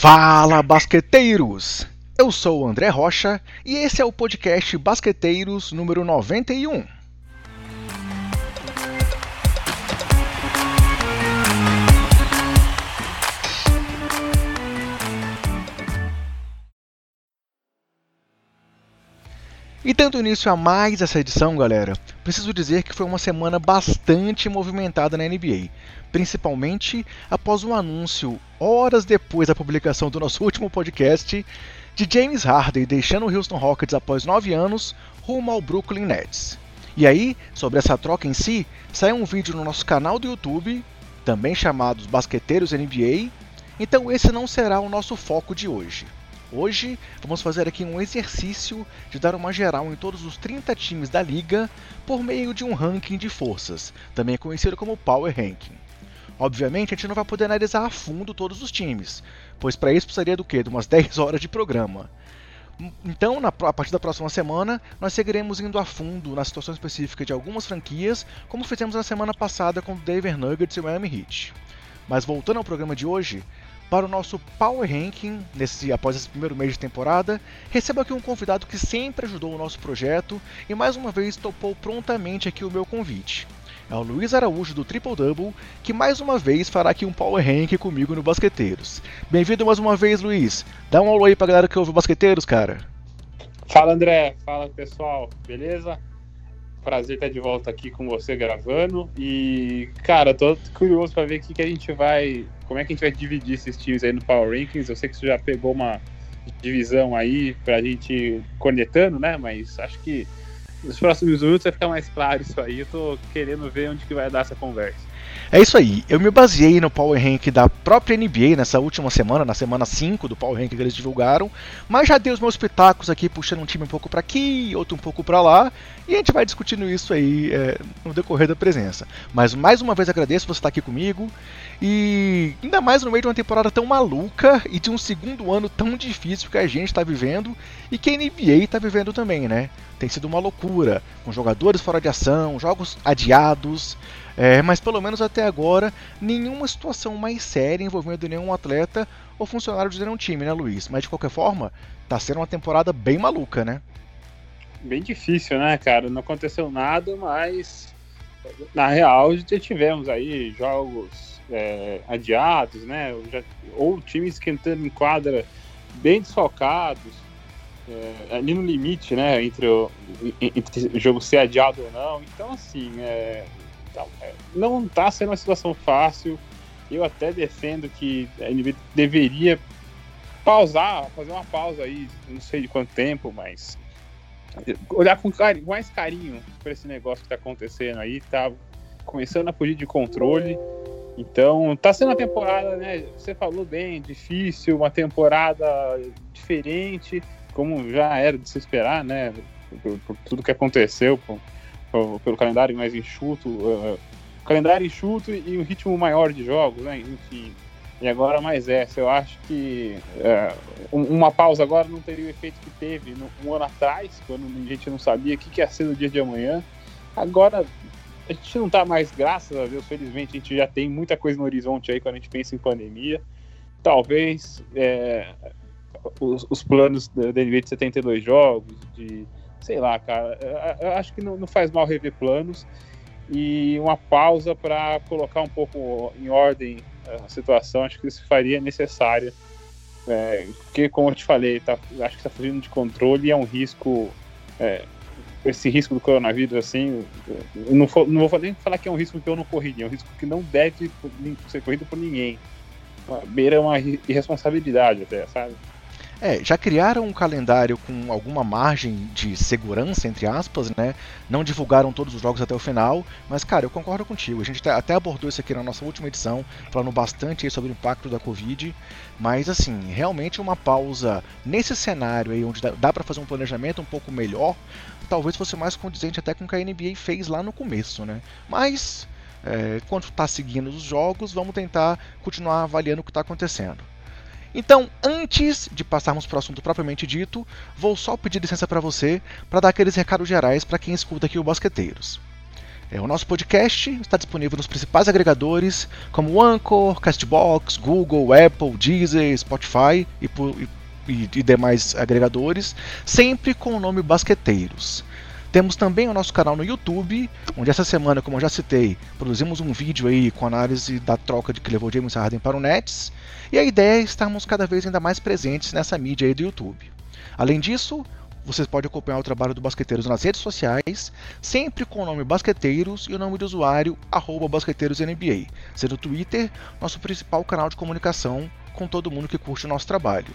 Fala, basqueteiros! Eu sou o André Rocha e esse é o podcast Basqueteiros número 91. E dando início a mais essa edição, galera, preciso dizer que foi uma semana bastante movimentada na NBA, principalmente após o um anúncio, horas depois da publicação do nosso último podcast, de James Harden deixando o Houston Rockets após nove anos rumo ao Brooklyn Nets. E aí, sobre essa troca em si, saiu um vídeo no nosso canal do YouTube, também chamado Basqueteiros NBA, então esse não será o nosso foco de hoje. Hoje vamos fazer aqui um exercício de dar uma geral em todos os 30 times da liga por meio de um ranking de forças, também conhecido como Power Ranking. Obviamente a gente não vai poder analisar a fundo todos os times, pois para isso precisaria do quê? De umas 10 horas de programa. Então, na, a partir da próxima semana, nós seguiremos indo a fundo na situação específica de algumas franquias, como fizemos na semana passada com o Denver Nuggets e o Miami Heat. Mas voltando ao programa de hoje, para o nosso Power Ranking, nesse, após esse primeiro mês de temporada, recebo aqui um convidado que sempre ajudou o nosso projeto e mais uma vez topou prontamente aqui o meu convite. É o Luiz Araújo do Triple Double, que mais uma vez fará aqui um Power Ranking comigo no Basqueteiros. Bem-vindo mais uma vez, Luiz. Dá um alô aí pra galera que ouve o Basqueteiros, cara. Fala, André. Fala, pessoal. Beleza? Prazer estar de volta aqui com você gravando. E, cara, tô curioso para ver o que, que a gente vai. Como é que a gente vai dividir esses times aí no Power Rankings. Eu sei que você já pegou uma divisão aí pra gente conectando, né? Mas acho que nos próximos minutos vai ficar mais claro isso aí. Eu tô querendo ver onde que vai dar essa conversa. É isso aí. Eu me baseei no Power Rank da própria NBA nessa última semana, na semana 5 do Power Rank que eles divulgaram, mas já dei os meus pitacos aqui, puxando um time um pouco para aqui, outro um pouco para lá, e a gente vai discutindo isso aí é, no decorrer da presença. Mas mais uma vez agradeço você estar aqui comigo, e ainda mais no meio de uma temporada tão maluca e de um segundo ano tão difícil que a gente está vivendo e que a NBA está vivendo também, né? Tem sido uma loucura, com jogadores fora de ação, jogos adiados, é, mas pelo menos até agora, nenhuma situação mais séria envolvendo nenhum atleta ou funcionário de nenhum time, né, Luiz? Mas de qualquer forma, tá sendo uma temporada bem maluca, né? Bem difícil, né, cara? Não aconteceu nada, mas na real já tivemos aí jogos é, adiados, né? ou times esquentando em quadra bem desfocados, é, ali no limite, né? Entre o, entre o jogo ser adiado ou não. Então, assim, é, é, não está sendo uma situação fácil. Eu até defendo que a NBA deveria pausar, fazer uma pausa aí, não sei de quanto tempo, mas olhar com carinho, mais carinho para esse negócio que está acontecendo aí, tá começando a fugir de controle. Então, tá sendo uma temporada, né? Você falou bem, difícil, uma temporada diferente, como já era de se esperar, né? Por, por tudo que aconteceu, por, pelo calendário mais enxuto, uh, calendário enxuto e um ritmo maior de jogos, né? Enfim. E agora mais essa. Eu acho que uh, uma pausa agora não teria o efeito que teve no, um ano atrás, quando a gente não sabia o que, que ia ser no dia de amanhã. Agora a gente não está mais, graças a Deus, felizmente, a gente já tem muita coisa no horizonte aí quando a gente pensa em pandemia. Talvez é, os, os, planos da NBA de 72 jogos, de sei lá, cara, eu acho que não, faz mal rever planos e uma pausa para colocar um pouco em ordem a situação, acho que isso faria necessária. É, porque, como eu te falei, tá, acho que está fugindo de controle e é um risco. É, esse risco do coronavírus, assim, não, for, não vou nem falar que é um risco que eu não corri, é um risco que não deve ser corrido por ninguém. Beira uma irresponsabilidade até, sabe? É, já criaram um calendário com alguma margem de segurança, entre aspas, né? Não divulgaram todos os jogos até o final, mas, cara, eu concordo contigo. A gente até abordou isso aqui na nossa última edição, falando bastante sobre o impacto da Covid, mas, assim, realmente uma pausa nesse cenário aí, onde dá, para fazer um planejamento um pouco melhor, talvez fosse mais condizente até com o que a NBA fez lá no começo, né? Mas, é, quando está seguindo os jogos, vamos tentar continuar avaliando o que está acontecendo. Então, antes de passarmos para o assunto propriamente dito, vou só pedir licença para você para dar aqueles recados gerais para quem escuta aqui o Basqueteiros. É, o nosso podcast está disponível nos principais agregadores como Anchor, Castbox, Google, Apple, Deezer, Spotify e, e, e demais agregadores, sempre com o nome Basqueteiros. Temos também o nosso canal no YouTube, onde essa semana, como eu já citei, produzimos um vídeo aí com análise da troca de que levou James Harden para o Nets, e a ideia é estarmos cada vez ainda mais presentes nessa mídia aí do YouTube. Além disso, vocês podem acompanhar o trabalho do Basqueteiros nas redes sociais, sempre com o nome Basqueteiros e o nome de usuário BasqueteirosNBA, sendo o Twitter nosso principal canal de comunicação com todo mundo que curte o nosso trabalho.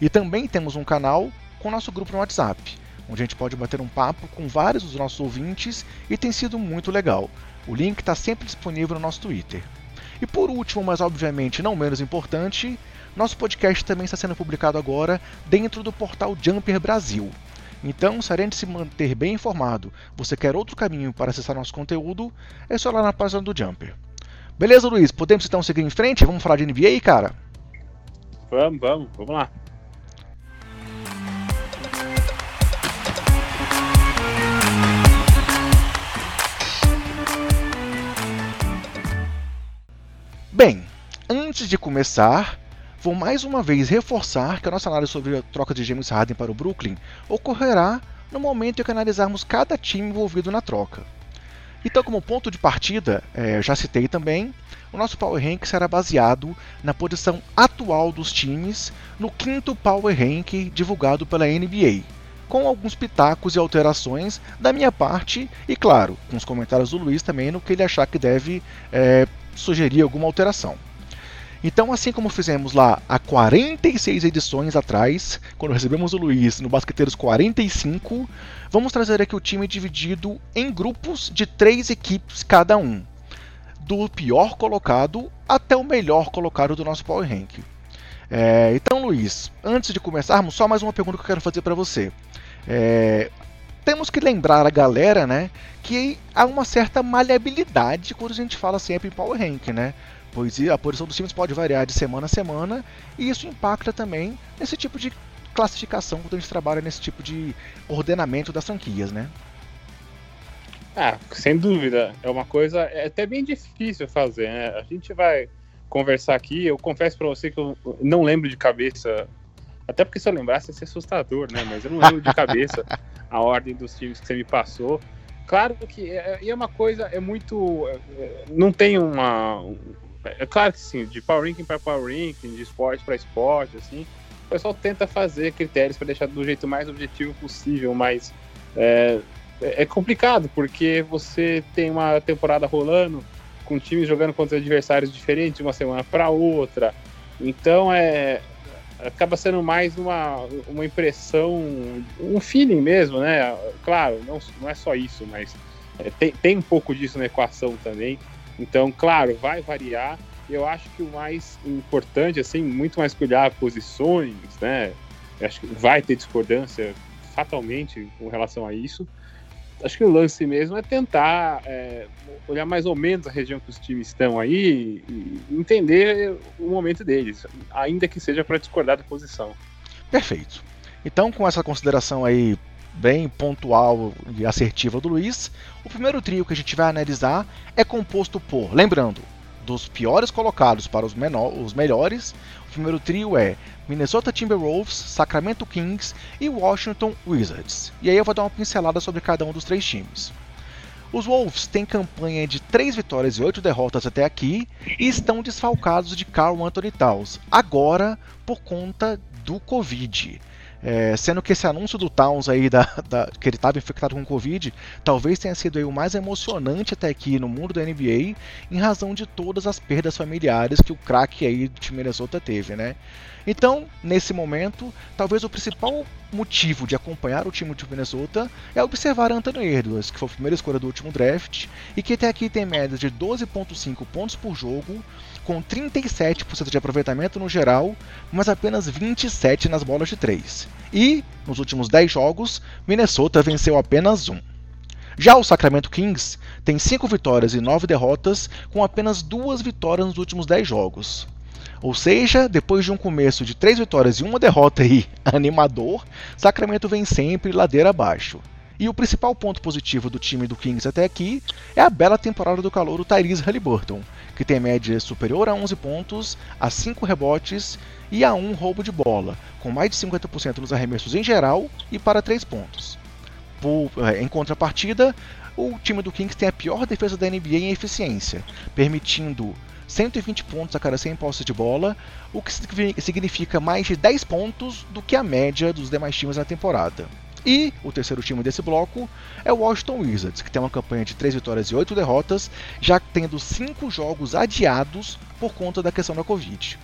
E também temos um canal com nosso grupo no WhatsApp, onde a gente pode bater um papo com vários dos nossos ouvintes e tem sido muito legal. O link está sempre disponível no nosso Twitter. E por último, mas obviamente não menos importante, nosso podcast também está sendo publicado agora dentro do portal Jumper Brasil. Então, se além de se manter bem informado, você quer outro caminho para acessar nosso conteúdo, é só lá na página do Jumper. Beleza, Luiz? Podemos então seguir em frente? Vamos falar de NBA, cara? Vamos, vamos, vamos lá. Bem, antes de começar, vou mais uma vez reforçar que a nossa análise sobre a troca de James Harden para o Brooklyn ocorrerá no momento em que analisarmos cada time envolvido na troca. Então, como ponto de partida, é, já citei também, o nosso Power Rank será baseado na posição atual dos times no quinto Power Rank divulgado pela NBA, com alguns pitacos e alterações da minha parte e, claro, com os comentários do Luiz também no que ele achar que deve é, sugerir alguma alteração. Então, assim como fizemos lá há 46 edições atrás, quando recebemos o Luiz no Basqueteiros 45, vamos trazer aqui o time dividido em grupos de três equipes cada um, do pior colocado até o melhor colocado do nosso Power Rank. É, então, Luiz, antes de começarmos, só mais uma pergunta que eu quero fazer para você. É, temos que lembrar a galera, né, que há uma certa maleabilidade quando a gente fala sempre em Power Rank, né? pois a posição dos times pode variar de semana a semana e isso impacta também nesse tipo de classificação quando a gente trabalha nesse tipo de ordenamento das franquias, né? Ah, sem dúvida. É uma coisa é até bem difícil fazer, né? A gente vai conversar aqui. Eu confesso para você que eu não lembro de cabeça, até porque se eu lembrasse ia ser assustador, né? Mas eu não lembro de cabeça a ordem dos times que você me passou. Claro que é, é uma coisa, é muito. É, não tem uma, é claro que sim, de power ranking para power ranking, de esporte para esporte, assim, o pessoal tenta fazer critérios para deixar do jeito mais objetivo possível, mas é, é complicado porque você tem uma temporada rolando com times jogando contra adversários diferentes de uma semana para outra, então é acaba sendo mais uma, uma impressão, um feeling mesmo, né? Claro, não, não é só isso, mas é, tem, tem um pouco disso na equação também. Então, claro, vai variar. Eu acho que o mais importante, assim, muito mais que olhar posições, né? Eu acho que vai ter discordância fatalmente com relação a isso. Acho que o lance mesmo é tentar é, olhar mais ou menos a região que os times estão aí e entender o momento deles, ainda que seja para discordar da posição. Perfeito. Então, com essa consideração aí bem pontual e assertiva do Luiz, o primeiro trio que a gente vai analisar é composto por, lembrando, dos piores colocados para os, menor, os melhores, o primeiro trio é Minnesota Timberwolves, Sacramento Kings e Washington Wizards. E aí eu vou dar uma pincelada sobre cada um dos três times. Os Wolves têm campanha de 3 vitórias e 8 derrotas até aqui e estão desfalcados de Carl Anthony Towns, agora por conta do Covid. É, sendo que esse anúncio do Towns aí, da, da, que ele estava infectado com Covid, talvez tenha sido aí, o mais emocionante até aqui no mundo da NBA, em razão de todas as perdas familiares que o craque aí de Minnesota teve, né? Então, nesse momento, talvez o principal motivo de acompanhar o time de Minnesota é observar Anthony Edwards, que foi a primeira escolha do último draft e que até aqui tem média de 12,5 pontos por jogo, com 37% de aproveitamento no geral, mas apenas 27 nas bolas de 3. E, nos últimos 10 jogos, Minnesota venceu apenas um. Já o Sacramento Kings tem 5 vitórias e 9 derrotas, com apenas 2 vitórias nos últimos 10 jogos. Ou seja, depois de um começo de 3 vitórias e uma derrota aí animador, Sacramento vem sempre ladeira abaixo. E o principal ponto positivo do time do Kings até aqui é a bela temporada do calor Tyrese Halliburton, que tem média superior a 11 pontos, a 5 rebotes e a 1 roubo de bola, com mais de 50% nos arremessos em geral e para 3 pontos. Por, eh, em contrapartida, o time do Kings tem a pior defesa da NBA em eficiência, permitindo 120 pontos a cada 100 posses de bola, o que significa mais de 10 pontos do que a média dos demais times na temporada. E o terceiro time desse bloco é o Washington Wizards, que tem uma campanha de 3 vitórias e 8 derrotas, já tendo 5 jogos adiados por conta da questão da Covid.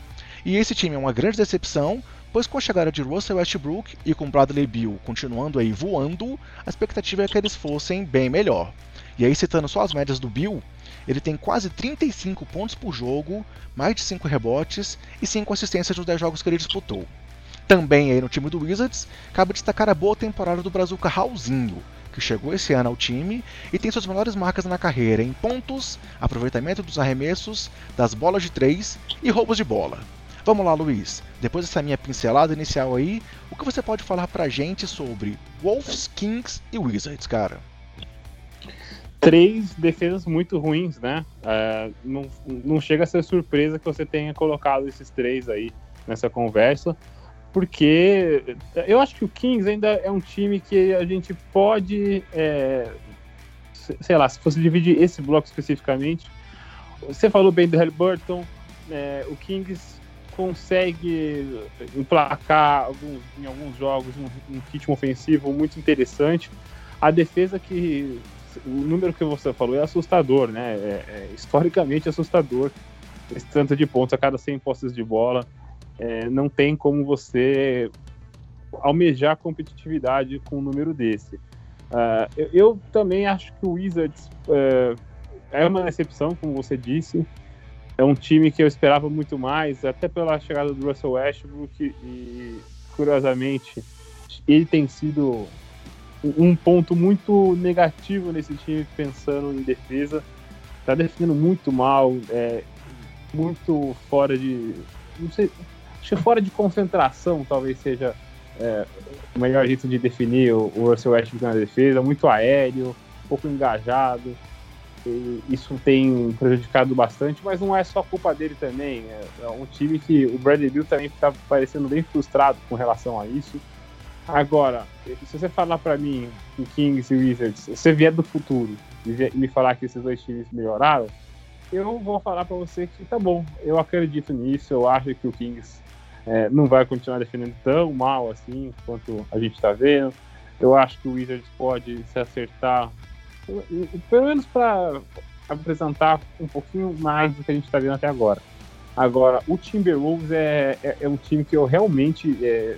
E esse time é uma grande decepção, pois com a chegada de Russell Westbrook e com Bradley Beal continuando aí voando, a expectativa é que eles fossem bem melhor. E aí, citando só as médias do Bill, ele tem quase 35 pontos por jogo, mais de 5 rebotes e 5 assistências nos 10 jogos que ele disputou. Também aí no time do Wizards, cabe destacar a boa temporada do Brazuca Raulzinho, que chegou esse ano ao time e tem suas melhores marcas na carreira em pontos, aproveitamento dos arremessos, das bolas de três e roubos de bola. Vamos lá, Luiz. Depois dessa minha pincelada inicial aí, o que você pode falar pra gente sobre Wolves, Kings e Wizards, cara? Três defesas muito ruins, né? É, não, não chega a ser surpresa que você tenha colocado esses três aí nessa conversa porque eu acho que o Kings ainda é um time que a gente pode, é, sei lá, se fosse dividir esse bloco especificamente, você falou bem do Halliburton, é, o Kings consegue emplacar alguns, em alguns jogos um, um ritmo ofensivo muito interessante. A defesa que o número que você falou é assustador, né? É, é historicamente assustador. Esse tanto de pontos a cada 100 posses de bola é, não tem como você almejar competitividade com um número desse. Uh, eu, eu, também acho que o Wizards uh, é uma decepção, como você disse. É um time que eu esperava muito mais, até pela chegada do Russell Westbrook e, curiosamente, ele tem sido um ponto muito negativo nesse time pensando em defesa. Está defendendo muito mal, é, muito fora de. Não sei, Acho que fora de concentração talvez seja é, o melhor jeito de definir o, Russell Westbrook na defesa, muito aéreo, pouco engajado. isso tem prejudicado bastante, mas não é só culpa dele também. É, é um time que o Bradley Bill também está parecendo bem frustrado com relação a isso. Agora, se você falar para mim em Kings e Wizards, se você vier do futuro e me falar que esses dois times melhoraram, eu vou falar para você que tá bom, eu acredito nisso, eu acho que o Kings é, não vai continuar defendendo tão mal assim quanto a gente está vendo. Eu acho que o Wizards pode se acertar, pelo menos para apresentar um pouquinho mais do que a gente está vendo até agora. Agora, o Timberwolves é, é, é um time que eu realmente é,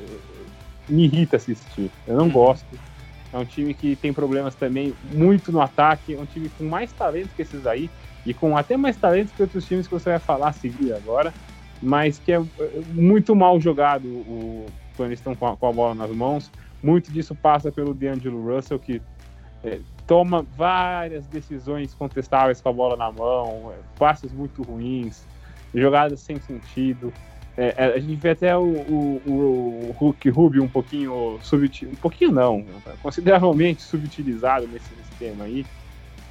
me irrita assistir. Eu não uhum. gosto. É um time que tem problemas também muito no ataque. É um time com mais talento que esses aí. E com até mais talento que outros times que você vai falar a seguir agora mas que é muito mal jogado o, estão com a, com a bola nas mãos. Muito disso passa pelo D'Angelo Russell, que é, toma várias decisões contestáveis com a bola na mão, é, passes muito ruins, jogadas sem sentido. É, é a gente vê até o, o, o Hulk Rubio um pouquinho subutilizado, um pouquinho não, consideravelmente subutilizado nesse sistema aí,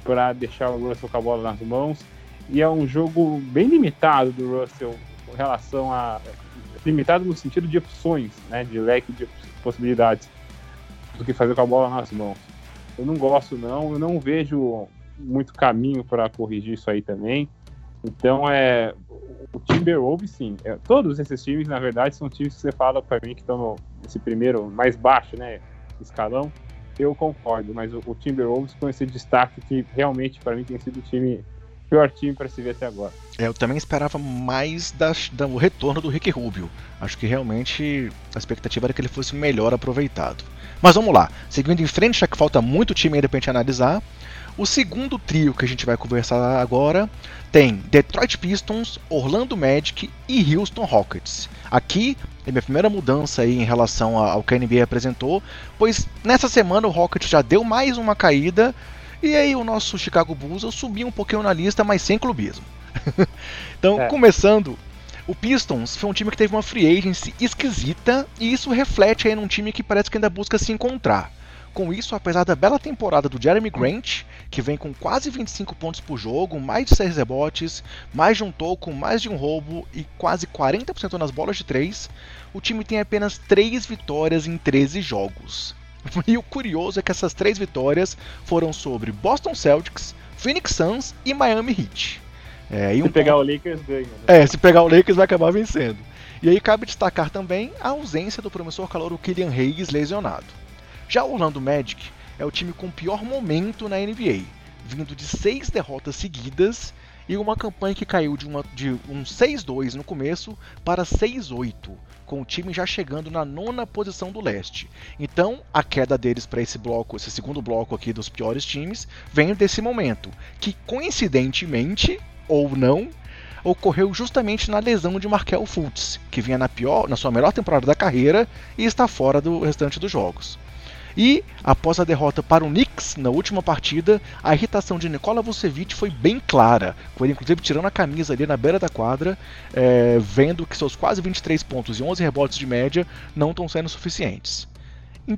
para deixar o Russell com a bola nas mãos. E é um jogo bem limitado do Russell relação a limitado no sentido de opções, né, de leque de possibilidades do que fazer com a bola nas mãos. Eu não gosto não, eu não vejo muito caminho para corrigir isso aí também. Então é o Timberwolves sim, é, todos esses times na verdade são times que você fala para mim que estão nesse primeiro mais baixo, né, escalão. Eu concordo, mas o, o Timberwolves com esse destaque que realmente para mim tem sido o time pior time para se ver até agora. É, eu também esperava mais da, da, o retorno do Rick Rubio. Acho que realmente a expectativa era que ele fosse melhor aproveitado. Mas vamos lá, seguindo em frente, já que falta muito time ainda para gente analisar. O segundo trio que a gente vai conversar agora tem Detroit Pistons, Orlando Magic e Houston Rockets. Aqui é minha primeira mudança aí em relação ao que a NBA apresentou, pois nessa semana o Rockets já deu mais uma caída e aí o nosso Chicago Bulls eu subi um pouquinho na lista, mas sem clubismo. então, é. começando, o Pistons foi um time que teve uma free agency esquisita e isso reflete aí num time que parece que ainda busca se encontrar. Com isso, apesar da bela temporada do Jeremy Grant, que vem com quase 25 pontos por jogo, mais de 6 rebotes, mais de um toco, mais de um roubo e quase 40% nas bolas de 3, o time tem apenas 3 vitórias em 13 jogos. E o curioso é que essas três vitórias foram sobre Boston Celtics, Phoenix Suns e Miami Heat. É, se um pegar ponto... o Lakers, ganha. Né? É, se pegar o Lakers vai acabar vencendo. E aí cabe destacar também a ausência do promissor calor Kylian Hayes lesionado. Já o Orlando Magic é o time com pior momento na NBA, vindo de seis derrotas seguidas e uma campanha que caiu de, uma, de um 6-2 no começo para 6-8, com o time já chegando na nona posição do leste. Então, a queda deles para esse bloco, esse segundo bloco aqui dos piores times, vem desse momento, que coincidentemente ou não, ocorreu justamente na lesão de Markel Fultz, que vinha na, pior, na sua melhor temporada da carreira e está fora do restante dos jogos. E, após a derrota para o Knicks na última partida, a irritação de Nikola Vucevic foi bem clara, com ele inclusive tirando a camisa ali na beira da quadra, é, vendo que seus quase 23 pontos e 11 rebotes de média não estão sendo suficientes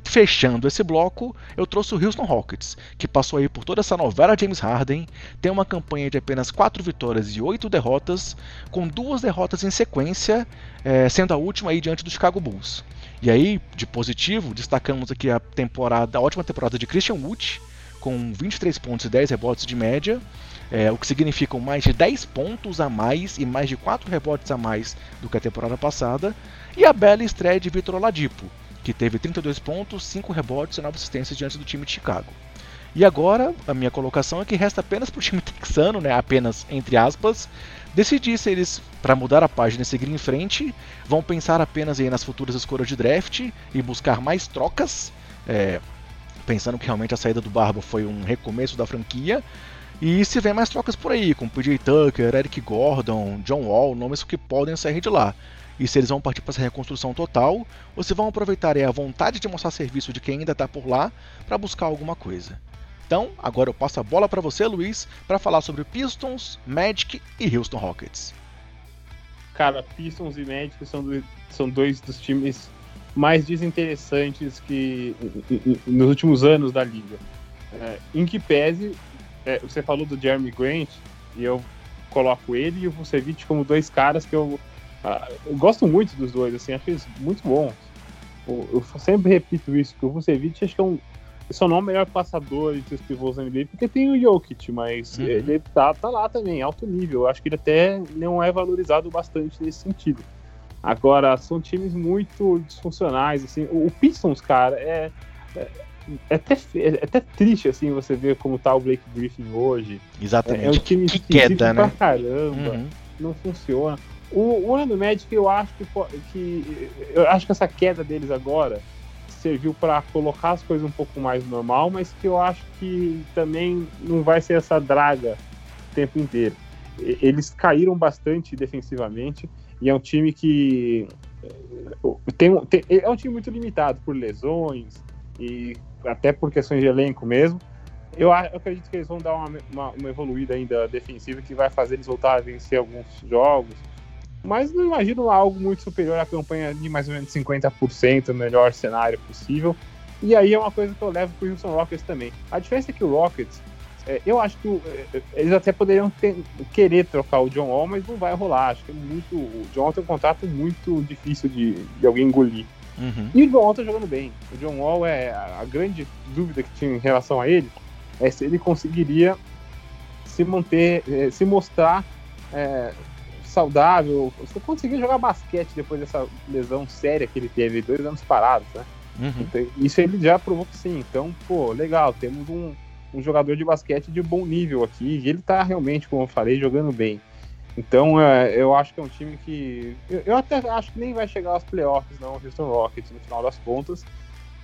fechando esse bloco, eu trouxe o Houston Rockets, que passou aí por toda essa novela James Harden, tem uma campanha de apenas 4 vitórias e 8 derrotas, com duas derrotas em sequência, é, sendo a última aí diante do Chicago Bulls. E aí, de positivo, destacamos aqui a temporada, a ótima temporada de Christian Wood, com 23 pontos e 10 rebotes de média, é, o que significam mais de 10 pontos a mais e mais de 4 rebotes a mais do que a temporada passada, e a bela estreia de Vitor Oladipo, que teve 32 pontos, 5 rebotes e 9 assistências diante do time de Chicago. E agora, a minha colocação é que resta apenas para o time texano, né, apenas entre aspas, decidir se eles, para mudar a página e seguir em frente, vão pensar apenas aí nas futuras escolhas de draft e buscar mais trocas, é, pensando que realmente a saída do Barba foi um recomeço da franquia, e se vem mais trocas por aí, com PJ Tucker, Eric Gordon, John Wall, nomes que podem sair de lá e se eles vão partir para essa reconstrução total, ou se vão aproveitar a vontade de mostrar serviço de quem ainda está por lá para buscar alguma coisa. Então, agora eu passo a bola para você, Luiz, para falar sobre Pistons, Magic e Houston Rockets. Cara, Pistons e Magic são, são dois dos times mais desinteressantes que nos últimos anos da liga. É, em que pese, é, você falou do Jeremy Grant, e eu coloco ele e o Vucevic como dois caras que eu ah, eu gosto muito dos dois, assim, acho eles muito bons. Eu, sempre repito isso, que o Vucevic acho que é um. Só não é o melhor passador entre os pivôs da NBA, porque tem o Jokic, mas uhum. ele tá, tá lá também, alto nível. Eu acho que ele até não é valorizado bastante nesse sentido. Agora, são times muito disfuncionais, assim. O, o Pistons, cara, é, é, é, até, é até triste, assim, você ver como tá o Blake Griffin hoje. Exatamente. É, é um time que queda, né? caramba, uhum. não funciona. O, o Orlando Magic, eu acho que, que, eu acho que essa queda deles agora serviu para colocar as coisas um pouco mais normal, mas que eu acho que também não vai ser essa draga o tempo inteiro. Eles caíram bastante defensivamente e é um time que tem, tem, é um time muito limitado por lesões e até por questões de elenco mesmo. Eu, eu acredito que eles vão dar uma, uma, uma evoluída ainda defensiva que vai fazer eles voltar a vencer alguns jogos mas não imagino algo muito superior à campanha de mais ou menos 50%, o melhor cenário possível. E aí é uma coisa que eu levo para o Houston Rockets também. A diferença é que o Rockets, é, eu acho que o, é, eles até poderiam ter, querer trocar o John Wall, mas não vai rolar. Acho que é muito. O John Wall tem um contrato muito difícil de, de alguém engolir. Uhum. E o John Wall tá jogando bem. O John Wall é a grande dúvida que tinha em relação a ele é se ele conseguiria se manter, é, se mostrar é, saudável, você conseguiu jogar basquete depois dessa lesão séria que ele teve, dois anos parados, né? Uhum. Então, isso ele já provou que sim. Então, pô, legal, temos um, um jogador de basquete de bom nível aqui, e ele tá realmente, como eu falei, jogando bem. Então, é, eu acho que é um time que. Eu, eu, até acho que nem vai chegar aos playoffs, não, o Houston Rockets, no final das contas.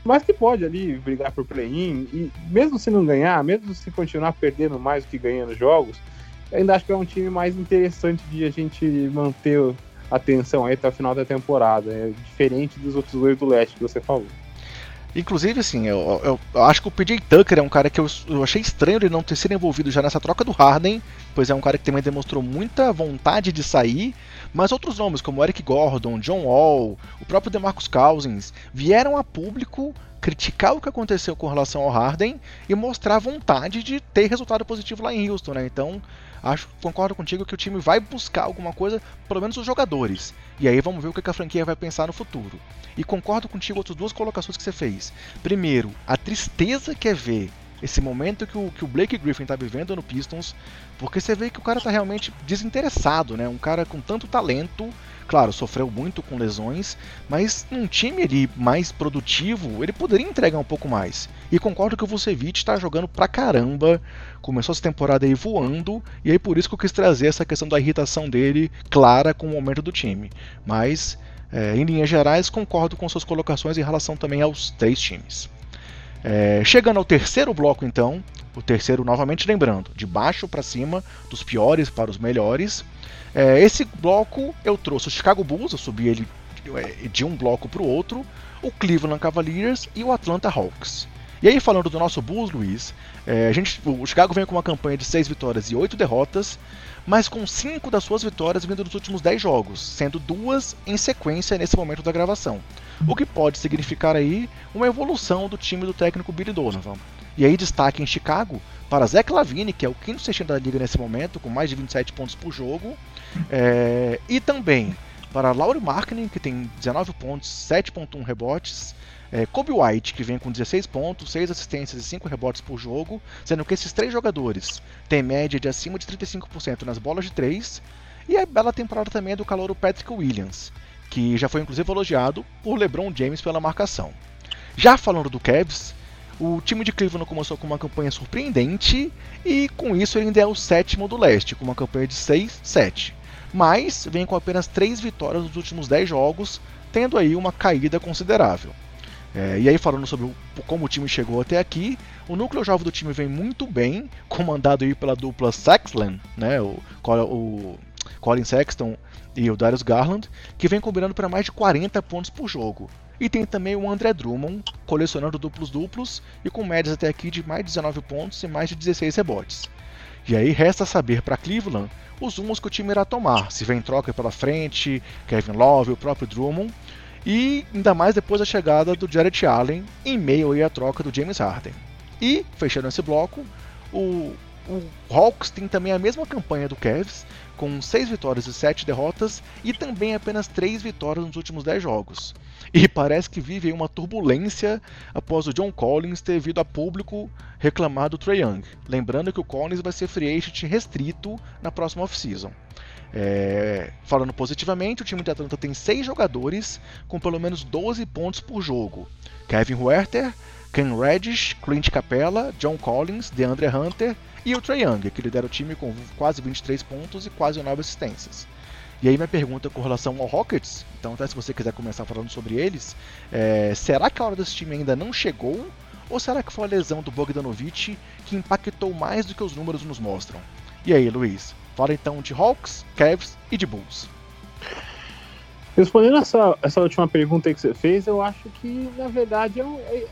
Mas que pode ali brigar por play-in. E mesmo se não ganhar, mesmo se continuar perdendo mais do que ganhando jogos, ainda acho que é um time mais interessante de a gente manter atenção aí até o final da temporada. É diferente dos outros dois do leste que você falou. Inclusive, assim, eu, eu, eu, acho que o PJ Tucker é um cara que eu, eu, achei estranho ele não ter sido envolvido já nessa troca do Harden, pois é um cara que também demonstrou muita vontade de sair, mas outros nomes, como Eric Gordon, John Wall, o próprio DeMarcus Cousins, vieram a público criticar o que aconteceu com relação ao Harden e mostrar vontade de ter resultado positivo lá em Houston, né? Então, acho, concordo contigo que o time vai buscar alguma coisa, pelo menos os jogadores. E aí vamos ver o que a franquia vai pensar no futuro. E concordo contigo outras duas colocações que você fez. Primeiro, a tristeza que é ver esse momento que o, que o Blake Griffin está vivendo no Pistons, porque você vê que o cara está realmente desinteressado, né? Um cara com tanto talento, claro, sofreu muito com lesões, mas num time ali mais produtivo, ele poderia entregar um pouco mais. E concordo que o Vucevic está jogando pra caramba, começou essa temporada aí voando, e aí por isso que eu quis trazer essa questão da irritação dele clara com o momento do time. Mas, é, em linhas gerais, concordo com suas colocações em relação também aos três times. É, chegando ao terceiro bloco, então, o terceiro, novamente lembrando, de baixo para cima, dos piores para os melhores. É, esse bloco eu trouxe o Chicago Bulls, eu subi ele é, de um bloco para o outro, o Cleveland Cavaliers e o Atlanta Hawks. E aí, falando do nosso Bulls, Luiz, é, a gente, o Chicago vem com uma campanha de 6 vitórias e 8 derrotas, mas com 5 das suas vitórias vindo dos últimos 10 jogos, sendo duas em sequência nesse momento da gravação o que pode significar aí uma evolução do time do técnico Billy Donovan. E aí destaque em Chicago para Zach Lavine, que é o quinto sexto da liga nesse momento, com mais de 27 pontos por jogo, é, e também para Laurie Markkinen, que tem 19 pontos, 7.1 rebotes, é, Kobe White, que vem com 16 pontos, 6 assistências e 5 rebotes por jogo, sendo que esses três jogadores têm média de acima de 35% nas bolas de 3, e a bela temporada também é do calouro Patrick Williams, que já foi inclusive elogiado por LeBron James pela marcação. Já falando do Cavs, o time de Cleveland começou com uma campanha surpreendente e com isso ele ainda é o sétimo do leste, com uma campanha de 6-7. Mas vem com apenas 3 vitórias nos últimos 10 jogos, tendo aí uma caída considerável. É, e aí falando sobre o, como o time chegou até aqui, o núcleo jovem do time vem muito bem, comandado aí pela dupla Saxland, né, o, o Colin Sexton e o Darius Garland, que vem combinando para mais de 40 pontos por jogo. E tem também o André Drummond, colecionando duplos-duplos e com médias até aqui de mais de 19 pontos e mais de 16 rebotes. E aí resta saber para Cleveland os rumos que o time irá tomar, se vem troca pela frente, Kevin Love, o próprio Drummond, e ainda mais depois da chegada do Jared Allen em meio à troca do James Harden. E, fechando esse bloco, o, o Hawks tem também a mesma campanha do Cavs, com 6 vitórias e 7 derrotas e também apenas 3 vitórias nos últimos 10 jogos. E parece que vive uma turbulência após o John Collins ter vindo a público reclamar do Trae Young. Lembrando que o Collins vai ser free agent restrito na próxima off-season. É, falando positivamente, o time de Atlanta tem 6 jogadores com pelo menos 12 pontos por jogo. Kevin Huerter, Ken Reddish, Clint Capella, John Collins, DeAndre Hunter e o Trae Young, que lidera o time com quase 23 pontos e quase 9 assistências. E aí minha pergunta com relação ao Rockets, então até se você quiser começar falando sobre eles, é, será que a hora desse time ainda não chegou? Ou será que foi a lesão do Bogdanovic que impactou mais do que os números nos mostram? E aí, Luiz, fala então de Hawks, Cavs e de Bulls. Respondendo essa, essa última pergunta que você fez, eu acho que na verdade é, um, é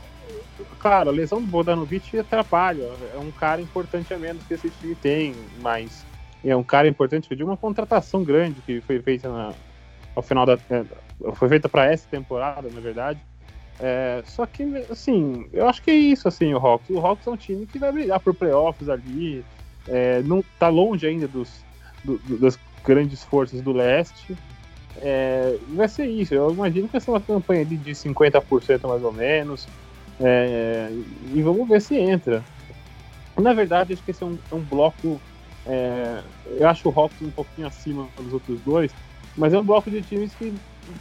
Cara, a lesão do Bogdanovic atrapalha. É um cara importante a menos que esse time tem, mas é um cara importante de uma contratação grande que foi feita na, ao final da. É, foi feita para essa temporada, na verdade. É, só que, assim, eu acho que é isso, assim, o Hawks. O Hawks é um time que vai brigar por playoffs ali. É, não tá longe ainda dos, do, das grandes forças do leste. É, vai ser isso. Eu imagino que vai ser uma campanha de, de 50% mais ou menos. É, e vamos ver se entra. Na verdade, acho que esse é um, é um bloco. É, eu acho o Hawks um pouquinho acima dos outros dois, mas é um bloco de times que,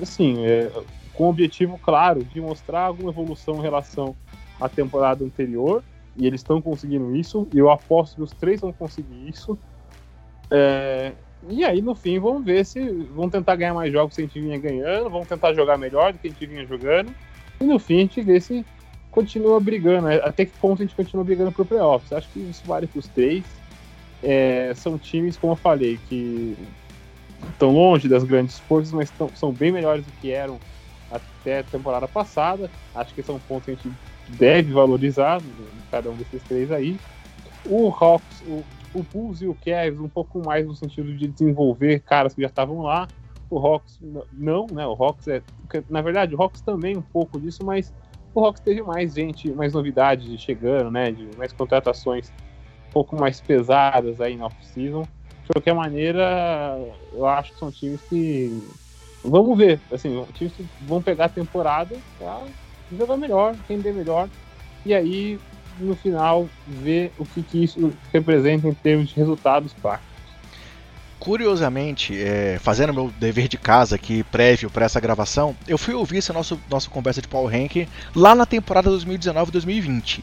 assim, é, com o objetivo claro de mostrar alguma evolução em relação à temporada anterior, e eles estão conseguindo isso, e eu aposto que os três vão conseguir isso. É, e aí, no fim, vamos ver se vão tentar ganhar mais jogos que a gente vinha ganhando, vão tentar jogar melhor do que a gente vinha jogando, e no fim a gente vê se continua brigando. Né? Até que ponto a gente continua brigando pro playoffs? Acho que isso vale para os três. É, são times, como eu falei, que estão longe das grandes forças, mas tão, são bem melhores do que eram até a temporada passada. Acho que esse é um ponto que a gente deve valorizar em cada um desses três aí. O Hawks, o, o Bulls e o Cavs um pouco mais no sentido de desenvolver caras que já estavam lá. O Hawks não, né? O Hawks é, na verdade, o Hawks também um pouco disso, mas o Hawks teve mais gente, mais novidades chegando, né? De mais contratações um pouco mais pesadas aí na off-season. De qualquer maneira, eu acho que são times que vamos ver, assim, times que vão pegar a temporada pra jogar melhor, render melhor, e aí no final ver o que, que isso representa em termos de resultados práticos. Curiosamente, é, fazendo meu dever de casa aqui prévio para essa gravação, eu fui ouvir essa nossa, nossa conversa de Power Rank lá na temporada 2019-2020.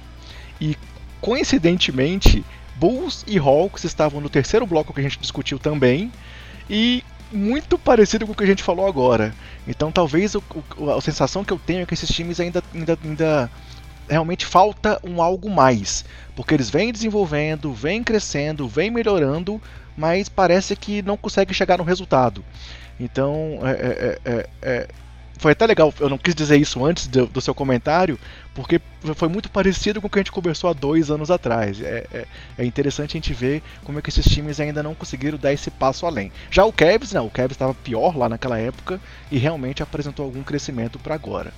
E coincidentemente, Bulls e Hawks estavam no terceiro bloco que a gente discutiu também. E muito parecido com o que a gente falou agora. Então talvez o, o, a sensação que eu tenho é que esses times ainda, ainda, ainda realmente falta um algo mais. Porque eles vêm desenvolvendo, vêm crescendo, vêm melhorando, mas parece que não consegue chegar no resultado. Então, é, é, é, é, foi até legal, eu não quis dizer isso antes do, do, seu comentário, porque foi muito parecido com o que a gente conversou há dois anos atrás. É, é, é, interessante a gente ver como é que esses times ainda não conseguiram dar esse passo além. Já o Cavs, não, o Cavs estava pior lá naquela época e realmente apresentou algum crescimento para agora.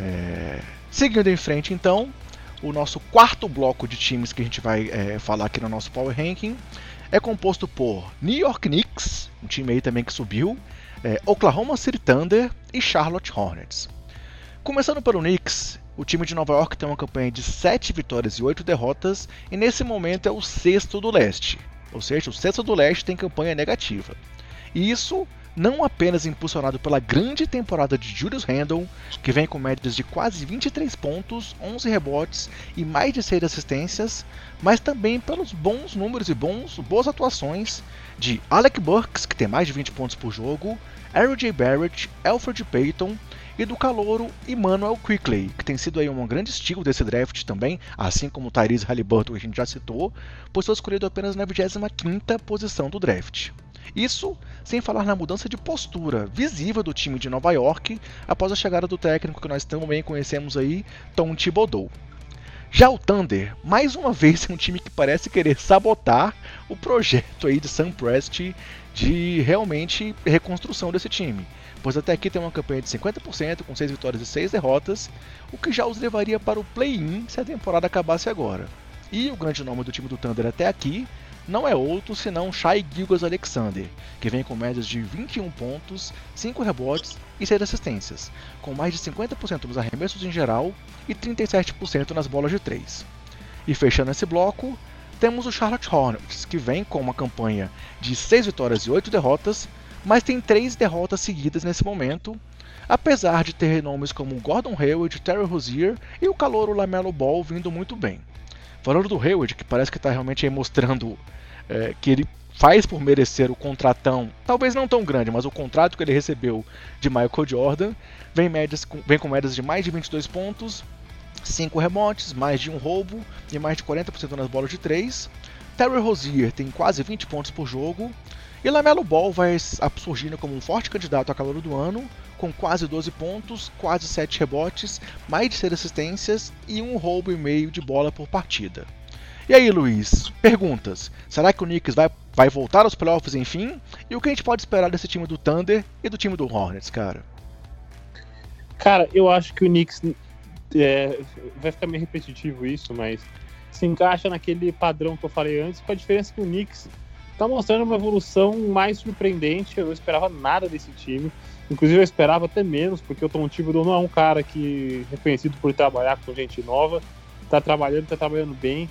É... Seguindo em frente, então, o nosso quarto bloco de times que a gente vai é, falar aqui no nosso Power Ranking é composto por New York Knicks, um time aí também que subiu, é, Oklahoma City Thunder e Charlotte Hornets. Começando pelo Knicks, o time de Nova York tem uma campanha de 7 vitórias e 8 derrotas e nesse momento é o sexto do leste, ou seja, o sexto do leste tem campanha negativa. E isso não apenas impulsionado pela grande temporada de Julius Randle, que vem com médias de quase 23 pontos, 11 rebotes e mais de 6 assistências, mas também pelos bons números e bons, boas atuações de Alec Burks, que tem mais de 20 pontos por jogo, R.J. Barrett, Alfred Payton e do calouro Emmanuel Quickley, que tem sido aí um grande estilo desse draft também, assim como o Tyrese Halliburton que a gente já citou, pois foi escolhido apenas na 25ª posição do draft. Isso sem falar na mudança de postura visível do time de Nova York após a chegada do técnico que nós também conhecemos aí, Tom Thibodeau. Já o Thunder, mais uma vez, é um time que parece querer sabotar o projeto aí de Sam Presti de realmente reconstrução desse time. Pois até aqui tem uma campanha de 50%, com 6 vitórias e 6 derrotas, o que já os levaria para o play-in se a temporada acabasse agora. E o grande nome do time do Thunder até aqui não é outro senão Shai Gilgas Alexander, que vem com médias de 21 pontos, 5 rebotes e 6 assistências, com mais de 50% nos arremessos em geral e 37% nas bolas de 3. E fechando esse bloco, temos o Charlotte Hornets, que vem com uma campanha de 6 vitórias e 8 derrotas, mas tem 3 derrotas seguidas nesse momento, apesar de ter nomes como Gordon Hayward, Terry Rozier e o calouro Lamelo Ball vindo muito bem. Falando do Hayward, que parece que está realmente mostrando é, que ele faz por merecer o contratão, talvez não tão grande, mas o contrato que ele recebeu de Michael Jordan, vem, médias, vem com médias de mais de 22 pontos, 5 rebotes, mais de um roubo e mais de 40% nas bolas de 3. Terry Rozier tem quase 20 pontos por jogo. E Lamelo Ball vai surgindo como um forte candidato a calor do ano, com quase 12 pontos, quase 7 rebotes, mais de 6 assistências e um roubo e meio de bola por partida. E aí, Luiz, perguntas. Será que o Knicks vai, vai voltar aos playoffs enfim? E o que a gente pode esperar desse time do Thunder e do time do Hornets, cara? Cara, eu acho que o Knicks é, vai ficar meio repetitivo isso, mas se encaixa naquele padrão que eu falei antes, com a diferença que o Knicks está mostrando uma evolução mais surpreendente. Eu não esperava nada desse time. Inclusive eu esperava até menos, porque o Tom Thibodeau não é um cara que reconhecido por trabalhar com gente nova. Está trabalhando, está trabalhando bem.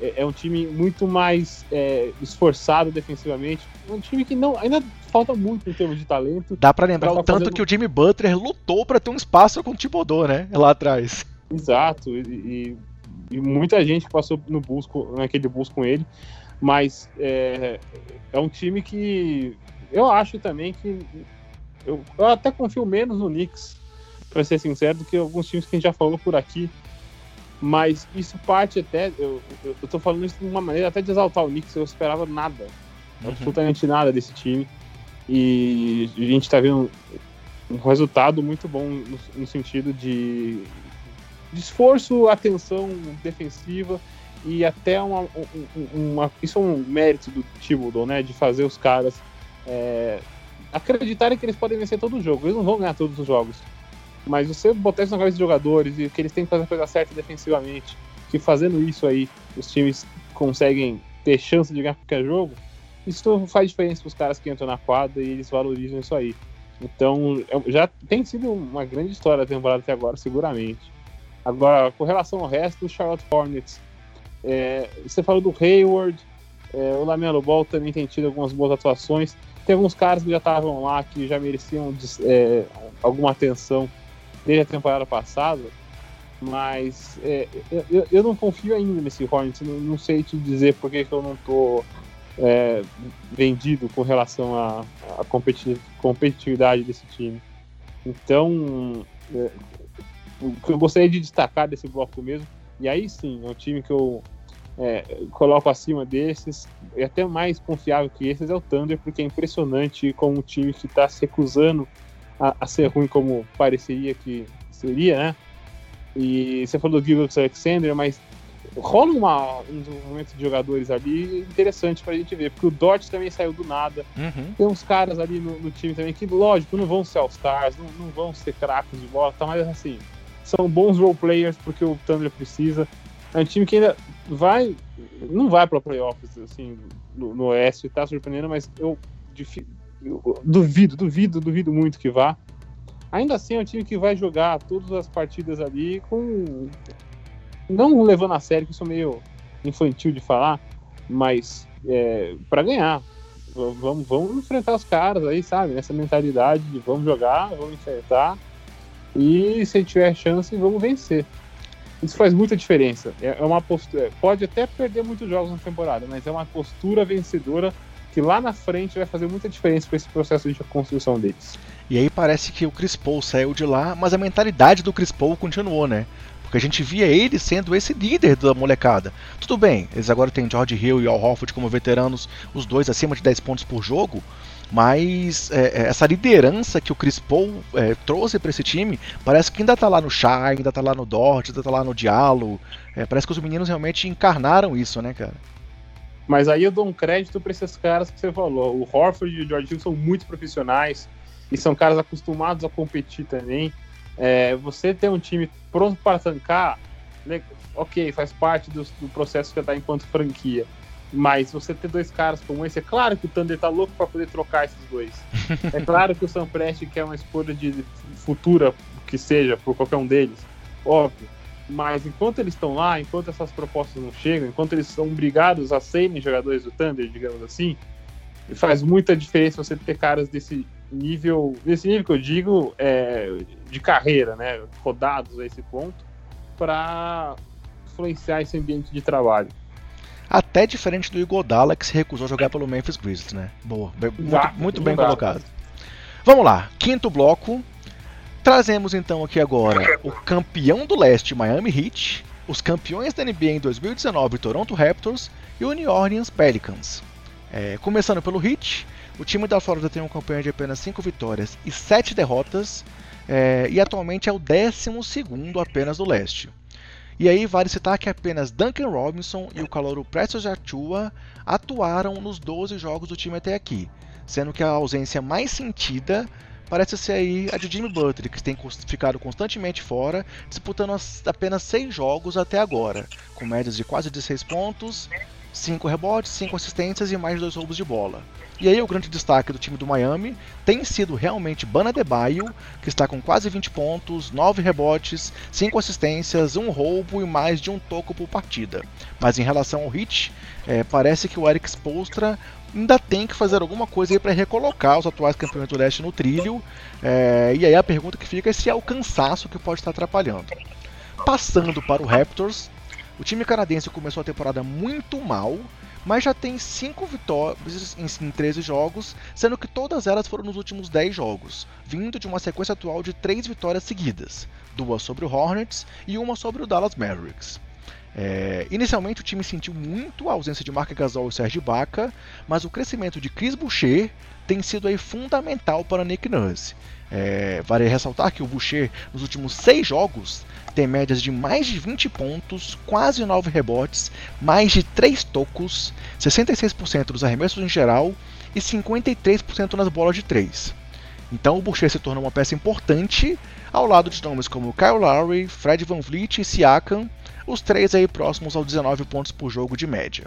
É, é, um time muito mais é, esforçado defensivamente. Um time que não ainda falta muito em termos de talento. Dá para lembrar tá o tanto fazendo... que o Jimmy Butler lutou para ter um espaço com o Thibodeau, né? Lá atrás. Exato. E, e, e muita gente passou no busco, naquele bus com ele. Mas é, é um time que eu acho também que eu, eu até confio menos no Knicks, para ser sincero, do que alguns times que a gente já falou por aqui. Mas isso parte até. Eu, eu, eu tô falando isso de uma maneira até de exaltar o Knicks, eu esperava nada. Uhum. Absolutamente nada desse time. E a gente tá vendo um resultado muito bom no, no sentido de, de, esforço, atenção defensiva e até uma, uma, isso é um mérito do Thibodeau, né, de fazer os caras é, acreditarem que eles podem vencer todo o jogo. Eles não vão ganhar todos os jogos, mas você botar isso na cabeça dos jogadores e que eles têm que fazer a coisa certa defensivamente, que fazendo isso aí os times conseguem ter chance de ganhar qualquer jogo, isso faz diferença para os caras que entram na quadra e eles valorizam isso aí. Então, é, já tem sido uma grande história a temporada até agora, seguramente. Agora, com relação ao resto, o Charlotte Hornets, é, você falou do Hayward, é, o Lamelo Ball também tem tido algumas boas atuações. Tem alguns caras que já estavam lá, que já mereciam é, alguma atenção desde a temporada passada, mas é, eu, eu, não confio ainda nesse Hornets, não, não sei te dizer por que, que eu não estou é, vendido com relação à, competitividade desse time. Então, é, o que eu gostaria de destacar desse bloco mesmo, e aí sim, é um time que eu é, coloco acima desses, e até mais confiável que esses, é o Thunder, porque é impressionante como um time que está se recusando a, a, ser ruim como pareceria que seria, né? E você falou do Gilbert Alexander, mas rola uma, um desenvolvimento de jogadores ali interessante pra gente ver, porque o Dort também saiu do nada. Uhum. Tem uns caras ali no, no, time também que, lógico, não vão ser All-Stars, não, não, vão ser craques de bola, tá, mas assim, são bons role players porque o Thunder precisa. É um time que ainda vai. Não vai para playoffs, assim, no, no Oeste, tá surpreendendo, mas eu, eu duvido, duvido, duvido muito que vá. Ainda assim é um time que vai jogar todas as partidas ali com não levando a sério, que isso é meio infantil de falar, mas é, para ganhar. Vamos, vamos enfrentar os caras aí, sabe? Nessa mentalidade de vamos jogar, vamos enfrentar e se tiver chance, vamos vencer. Isso faz muita diferença. É, é uma postura. Pode até perder muitos jogos na temporada, mas é uma postura vencedora que lá na frente vai fazer muita diferença para esse processo de construção deles. E aí parece que o Chris Paul saiu de lá, mas a mentalidade do Chris Paul continuou, né? Porque a gente via ele sendo esse líder da molecada. Tudo bem, eles agora têm George Hill e Al Horford como veteranos, os dois acima de 10 pontos por jogo. Mas é, é, essa liderança que o Chris Paul é, trouxe para esse time parece que ainda está lá no Shai, ainda está lá no Dort, ainda está lá no Diallo. É, parece que os meninos realmente encarnaram isso, né, cara? Mas aí eu dou um crédito para esses caras que você falou. O Horford e o George Hill são muito profissionais e são caras acostumados a competir também. É, você ter um time pronto para tancar, né, ok, faz parte do, do processo que está enquanto franquia. Mas você ter dois caras como esse, é claro que o Thunder tá louco para poder trocar esses dois. é claro que o Sam Prest quer uma escolha de futura, que seja, por qualquer um deles. Óbvio. Mas enquanto eles estão lá, enquanto essas propostas não chegam, enquanto eles são obrigados a serem jogadores do Thunder, digamos assim, faz muita diferença você ter caras desse nível, nesse nível que eu digo, é, de carreira, né, rodados a esse ponto, para influenciar esse ambiente de trabalho. Até diferente do Igodala que se recusou a jogar pelo Memphis Grizzlies, né? Boa, muito, muito bem colocado. Vamos lá, quinto bloco. Trazemos então aqui agora o campeão do leste, Miami Heat, os campeões da NBA em 2019, Toronto Raptors e o New Orleans Pelicans. É, começando pelo Heat, o time da Flórida tem uma campanha de apenas 5 vitórias e 7 derrotas, é, e atualmente é o 12 apenas do leste. E aí vale citar que apenas Duncan Robinson e o calouro Preston Atua atuaram nos 12 jogos do time até aqui, sendo que a ausência mais sentida parece ser aí a de Jimmy Butler, que tem ficado constantemente fora, disputando apenas 6 jogos até agora, com médias de quase 16 pontos, 5 rebotes, 5 assistências e mais 2 roubos de bola. E aí o grande destaque do time do Miami tem sido realmente Bana Debaio, que está com quase 20 pontos, 9 rebotes, 5 assistências, um roubo e mais de um toco por partida. Mas em relação ao Hit, é, parece que o Eric Spolstra ainda tem que fazer alguma coisa para recolocar os atuais campeões do leste no trilho. É, e aí a pergunta que fica é se é o cansaço que pode estar atrapalhando. Passando para o Raptors, o time canadense começou a temporada muito mal, mas já tem 5 vitórias em 13 jogos, sendo que todas elas foram nos últimos 10 jogos, vindo de uma sequência atual de 3 vitórias seguidas, duas sobre o Hornets e uma sobre o Dallas Mavericks. É, inicialmente o time sentiu muito a ausência de Mark Gasol e Serge Ibaka, mas o crescimento de Chris Boucher tem sido aí fundamental para Nick Nurse. É, vale ressaltar que o Boucher, nos últimos seis jogos, tem médias de mais de 20 pontos, quase 9 rebotes, mais de 3 tocos, 66% dos arremessos em geral e 53% nas bolas de 3. Então o Boucher se tornou uma peça importante ao lado de nomes como Kyle Lowry, Fred Van Vliet e Siakam, os três aí próximos aos 19 pontos por jogo de média.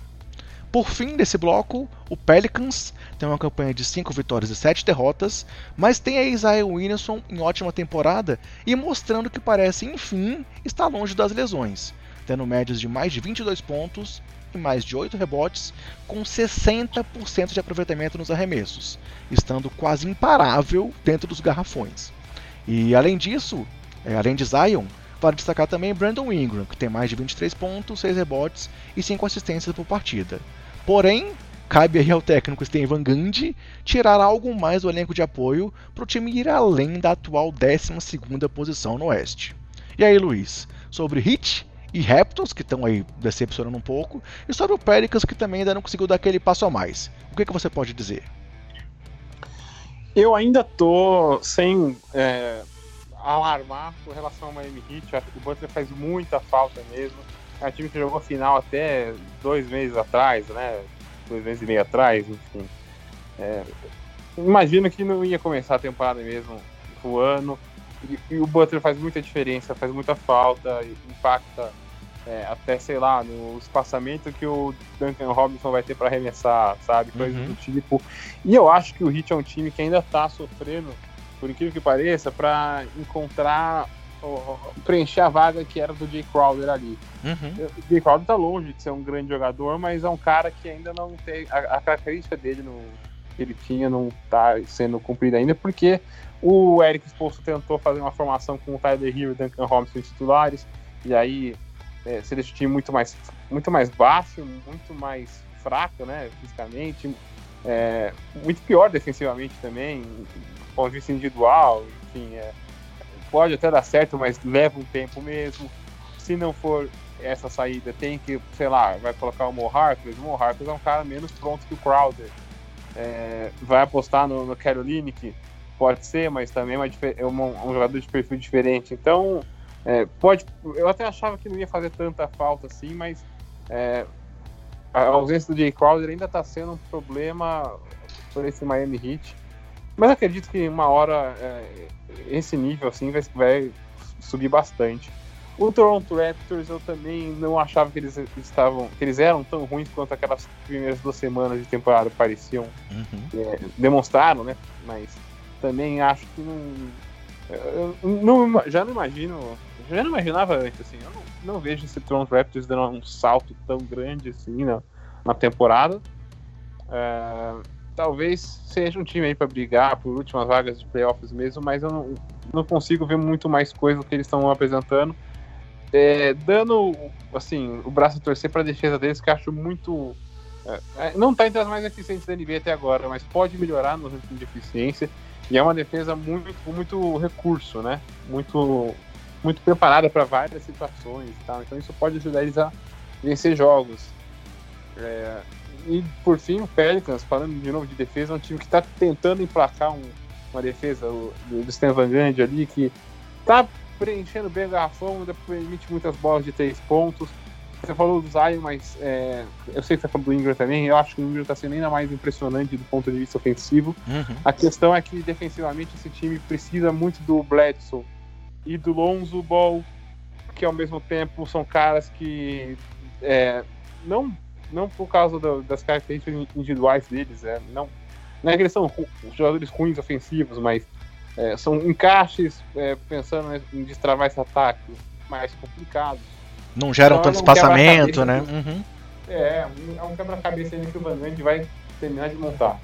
Por fim desse bloco, o Pelicans tem uma campanha de 5 vitórias e 7 derrotas, mas tem a Isaiah Williamson em ótima temporada e mostrando que parece, enfim, estar longe das lesões, tendo médias de mais de 22 pontos e mais de 8 rebotes, com 60% de aproveitamento nos arremessos, estando quase imparável dentro dos garrafões. E além disso, é, além de Zion, vale destacar também Brandon Ingram, que tem mais de 23 pontos, 6 rebotes e 5 assistências por partida. Porém, cabe aí ao técnico Steven Gandhi tirar algo mais do elenco de apoio para o time ir além da atual 12 posição no Oeste. E aí, Luiz, sobre Heat e Raptors, que estão aí decepcionando um pouco, e sobre o Pelicans, que também ainda não conseguiu dar aquele passo a mais. O que, que você pode dizer? Eu ainda tô sem é, alarmar com relação ao Miami Heat. Acho que o Butler faz muita falta mesmo. É um time que jogou final até dois meses atrás, né? Dois meses e meio atrás, enfim. É, imagino que não ia começar a temporada mesmo voando. E, e o Butler faz muita diferença, faz muita falta, impacta é, até, sei lá, no espaçamento que o Duncan Robinson vai ter para arremessar, sabe? Coisas uhum. do tipo. E eu acho que o Heat é um time que ainda está sofrendo, por incrível que pareça, para encontrar preencher a vaga que era do Jay Crowder ali. Uhum. O Jay Crowder tá longe de ser um grande jogador, mas é um cara que ainda não tem. A, a característica dele no, que ele tinha não tá sendo cumprida ainda, porque o Eric Spolstra tentou fazer uma formação com o Tyler Hill e Duncan Robinson titulares, e aí é, se deixa o time muito mais, muito mais baixo, muito mais fraco, né, fisicamente, é, muito pior defensivamente também, do ponto de vista individual, enfim, é, pode até dar certo, mas leva um tempo mesmo. Se não for essa saída, tem que, sei lá, vai colocar o Mo Harkless. O Mo Harkless é um cara menos pronto que o Crowder. É, vai apostar no, no que pode ser, mas também é, uma, um jogador de perfil diferente. Então, é, pode. Eu até achava que não ia fazer tanta falta assim, mas é, a ausência do Jay Crowder ainda está sendo um problema por esse Miami Heat. Mas acredito que uma hora é, esse nível assim vai, vai, subir bastante. O Toronto Raptors eu também não achava que eles estavam, que eles eram tão ruins quanto aquelas primeiras duas semanas de temporada pareciam uhum. é, demonstraram, né? Mas também acho que não, não, já não imagino, já não imaginava antes assim. Eu não, não vejo esse Toronto Raptors dando um salto tão grande assim na, na temporada. É, talvez seja um time aí para brigar por últimas vagas de playoffs mesmo, mas eu não, não consigo ver muito mais coisa do que eles estão apresentando. É, dando assim o braço a torcer para a defesa deles, que acho muito. É, é não está entre as mais eficientes da NBA até agora, mas pode melhorar no ritmo de eficiência. E é uma defesa muito, muito recurso, né? Muito, muito preparada para várias situações e tal. Então isso pode ajudar eles a vencer jogos. É, e por fim, o Pelicans, falando de novo de defesa, é um time que está tentando emplacar um, uma defesa do, do Stan Van Gundy ali, que está preenchendo bem o garrafão, ainda permite muitas bolas de três pontos. Você falou do Zion, mas é, eu sei que você falou do Ingram também. Eu acho que o Ingram está sendo ainda mais impressionante do ponto de vista ofensivo. Uhum. A questão é que defensivamente esse time precisa muito do Bledsoe e do Lonzo Ball, que ao mesmo tempo são caras que é, não não por causa do, das características individuais deles, é, não, não é que eles são jogadores ruins ofensivos, mas é, são encaixes é, pensando em destravar esse ataque mais complicados. Não geram então, tanto é espaçamento, né? Uhum. É, é um quebra-cabeça que o Van Gundy vai terminar de montar.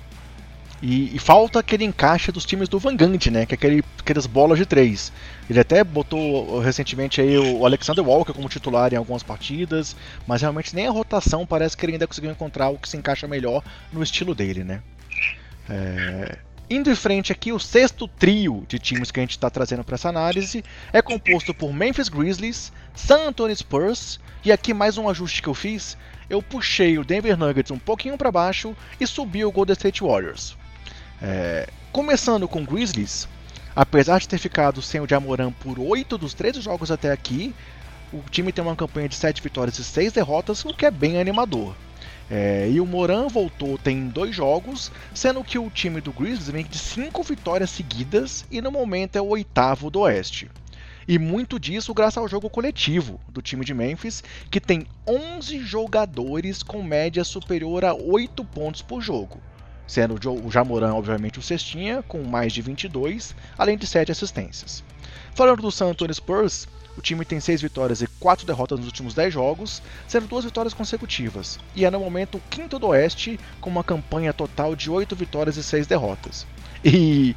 E, e, falta aquele encaixe dos times do Vangante, né? Que é aquele, aquelas bolas de três. Ele até botou recentemente aí o Alexander Walker como titular em algumas partidas, mas realmente nem a rotação parece que ele ainda conseguiu encontrar o que se encaixa melhor no estilo dele, né? É... Indo em frente aqui, o sexto trio de times que a gente está trazendo para essa análise é composto por Memphis Grizzlies, San Antonio Spurs e aqui mais um ajuste que eu fiz, eu puxei o Denver Nuggets um pouquinho para baixo e subi o Golden State Warriors. É, começando com Grizzlies, apesar de ter ficado sem o Jamoran por 8 dos 13 jogos até aqui, o time tem uma campanha de 7 vitórias e 6 derrotas, o que é bem animador. É, e o Moran voltou tem dois jogos, sendo que o time do Grizzlies vem de 5 vitórias seguidas e no momento é o oitavo do Oeste. E muito disso graças ao jogo coletivo do time de Memphis, que tem 11 jogadores com média superior a 8 pontos por jogo. Sendo o Jamoran, obviamente, o cestinha, com mais de 22, além de 7 assistências. Falando do San Antonio Spurs, o time tem 6 vitórias e 4 derrotas nos últimos 10 jogos, sendo duas vitórias consecutivas, e é no momento o quinto do Oeste, com uma campanha total de 8 vitórias e 6 derrotas. E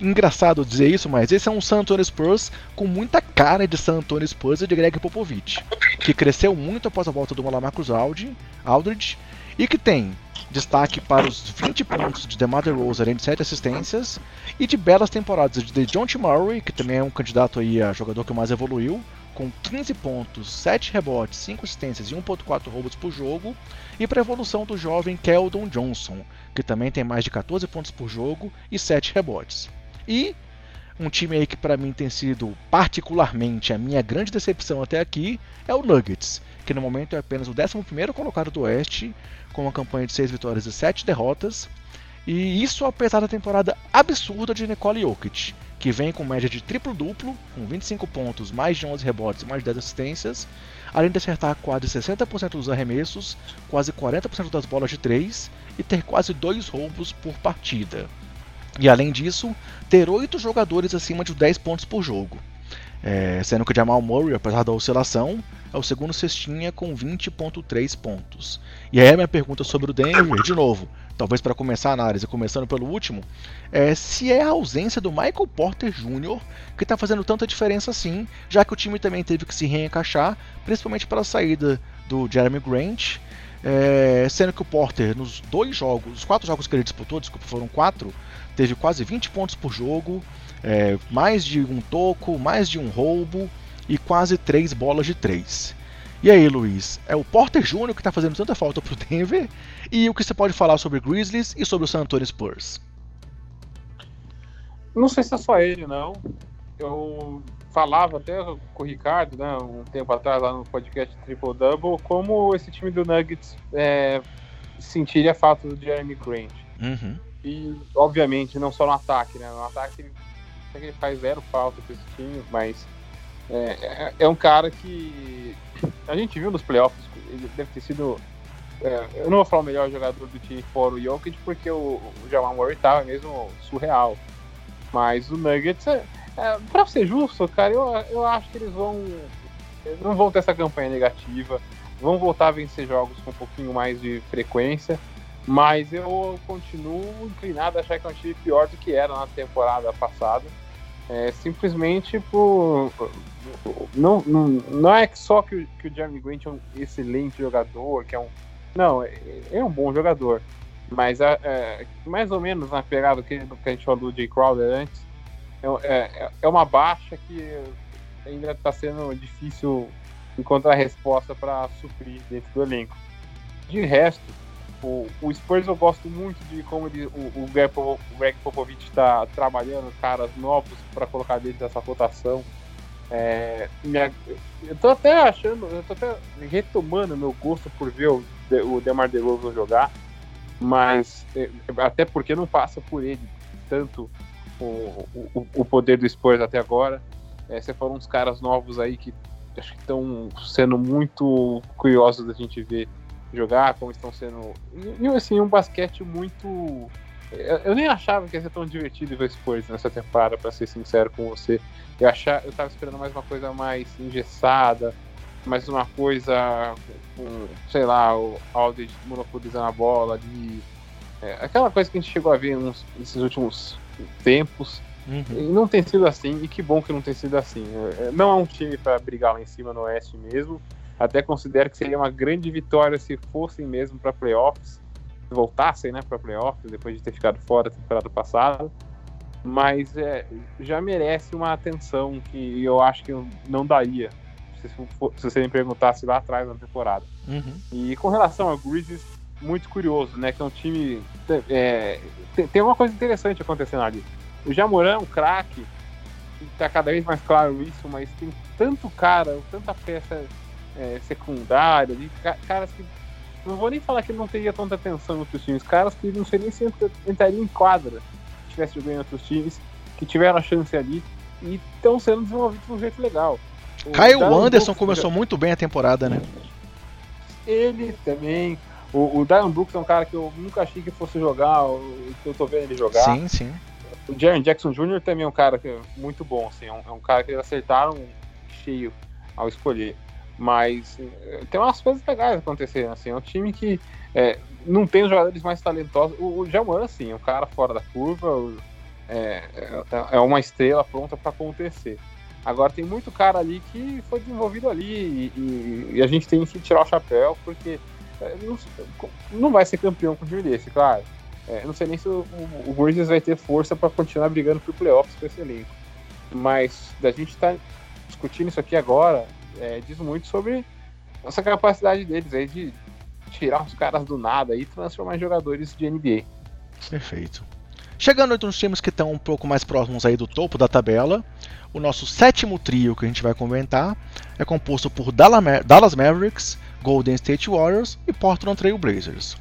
engraçado dizer isso, mas esse é um San Antonio Spurs com muita cara de San Antonio Spurs e de Greg Popovich, que cresceu muito após a volta do Malamarcus Aldridge e que tem destaque para os 20 pontos de DeMar DeRozan, além de 7 assistências, e de belas temporadas de John T. Murray, que também é um candidato aí a jogador que mais evoluiu, com 15 pontos, 7 rebotes, 5 assistências e 1.4 roubos por jogo, e para a evolução do jovem Keldon Johnson, que também tem mais de 14 pontos por jogo e 7 rebotes. E um time aí que para mim tem sido particularmente a minha grande decepção até aqui é o Nuggets, que no momento é apenas o 11º colocado do Oeste, com uma campanha de 6 vitórias e 7 derrotas. E isso apesar da temporada absurda de Nicole Jokic, que vem com média de triplo-duplo, com 25 pontos, mais de 11 rebotes e mais de 10 assistências, além de acertar quase 60% dos arremessos, quase 40% das bolas de 3 e ter quase 2 roubos por partida. E além disso, ter 8 jogadores acima de 10 pontos por jogo. É, sendo que Jamal Murray, apesar da oscilação, é o segundo cestinha com 20.3 pontos. E aí a minha pergunta sobre o Denver, de novo, talvez para começar a análise, começando pelo último, é se é a ausência do Michael Porter Jr. que está fazendo tanta diferença assim, já que o time também teve que se reencaixar, principalmente pela saída do Jeremy Grant, é, sendo que o Porter, nos dois jogos, os quatro jogos que ele disputou, desculpa, foram quatro, teve quase 20 pontos por jogo, é, mais de um toco, mais de um roubo e quase três bolas de três. E aí, Luiz, é o Porter Jr. que está fazendo tanta falta para o Denver? E o que você pode falar sobre Grizzlies e sobre o San Antonio Spurs? Não sei se é só ele, não. Eu falava até com o Ricardo, né, um tempo atrás, lá no podcast Triple Double, como esse time do Nuggets é, sentiria falta do Jeremy Grant. Uhum. E, obviamente, não só no ataque, né? No ataque ele, ele faz zero falta para esse time, mas é, é, é, um cara que a gente viu nos playoffs, ele deve ter sido. É, eu não vou falar o melhor jogador do time fora o Jokic, porque o, o Jamal Murray tava mesmo surreal. Mas o Nuggets, é, é, pra ser justo, cara, eu, eu acho que eles vão. Não vão ter essa campanha negativa, vão voltar a vencer jogos com um pouquinho mais de frequência. Mas eu continuo inclinado a achar que é um time pior do que era na temporada passada. É, simplesmente por. Não, não, não é só que o, que o Jeremy Grant é um excelente jogador, que é um. Não, é, é um bom jogador. Mas é, mais ou menos na pegada que, que a gente falou de Crowder antes, é, é, é uma baixa que ainda está sendo difícil encontrar resposta para suprir dentro do elenco. De resto, o, o Spurs eu gosto muito de como ele, o, o, Greg, o Greg Popovich está trabalhando caras novos para colocar dentro dessa rotação. É, minha, eu tô até achando, eu tô até retomando meu gosto por ver o, o DeMar DeRozan jogar, mas é, até porque não passa por ele tanto o, o, o poder do Spurs até agora. É, você falou uns caras novos aí que acho que estão sendo muito curiosos da gente ver jogar, como estão sendo. E assim, um basquete muito. Eu nem achava que ia ser tão divertido ver Spurs nessa temporada, para ser sincero com você. Eu, achava, eu tava esperando mais uma coisa mais engessada, mais uma coisa com, sei lá, o Aldridge monopolizando a bola ali. É, aquela coisa que a gente chegou a ver nos, nesses últimos tempos. Uhum. E não tem sido assim, e que bom que não tem sido assim. É, não é um time para brigar lá em cima no Oeste mesmo. Até considero que seria uma grande vitória se fossem mesmo para playoffs, voltassem né, para playoffs depois de ter ficado fora da temporada passada. Mas é, já merece uma atenção que eu acho que não daria se, se você me perguntasse lá atrás na temporada. Uhum. E com relação ao Grizzlies, muito curioso, né? Que é um time. É, tem, tem, uma coisa interessante acontecendo ali. O Jamoran é um craque, tá cada vez mais claro isso, mas tem tanto cara, tanta peça é, secundária, ali, caras que. Não vou nem falar que ele não teria tanta atenção em outros times, caras que não sei nem se entrariam em quadra se tivesse jogando em outros times, que tiveram a chance ali e estão sendo desenvolvidos de um jeito legal. O Kyle Anderson começou muito bem a temporada, né? Ele também. O, o Dion Brooks é um cara que eu nunca achei que fosse jogar, que eu tô vendo ele jogar. Sim, sim. O Jaron Jackson Jr. também é um cara que é muito bom, assim, é um, é um cara que eles acertaram cheio ao escolher. Mas eh, tem umas coisas legais acontecendo, assim, é um time que é, não tem os jogadores mais talentosos. O, o Jamoran, assim, é um cara fora da curva, é, é, é uma estrela pronta para acontecer. Agora tem muito cara ali que foi desenvolvido ali e, e, e a gente tem que tirar o chapéu porque é, não, não, vai ser campeão com um time desse, claro. É, não sei nem se o, o, o Grizzlies vai ter força para continuar brigando por playoffs com esse elenco. Mas da gente estar tá discutindo isso aqui agora, é, diz muito sobre essa capacidade deles aí de tirar os caras do nada e transformar em jogadores de NBA. Perfeito. Chegando entre os times que estão um pouco mais próximos aí do topo da tabela, o nosso sétimo trio que a gente vai comentar é composto por Dallas Mavericks, Golden State Warriors e Portland Trail Blazers.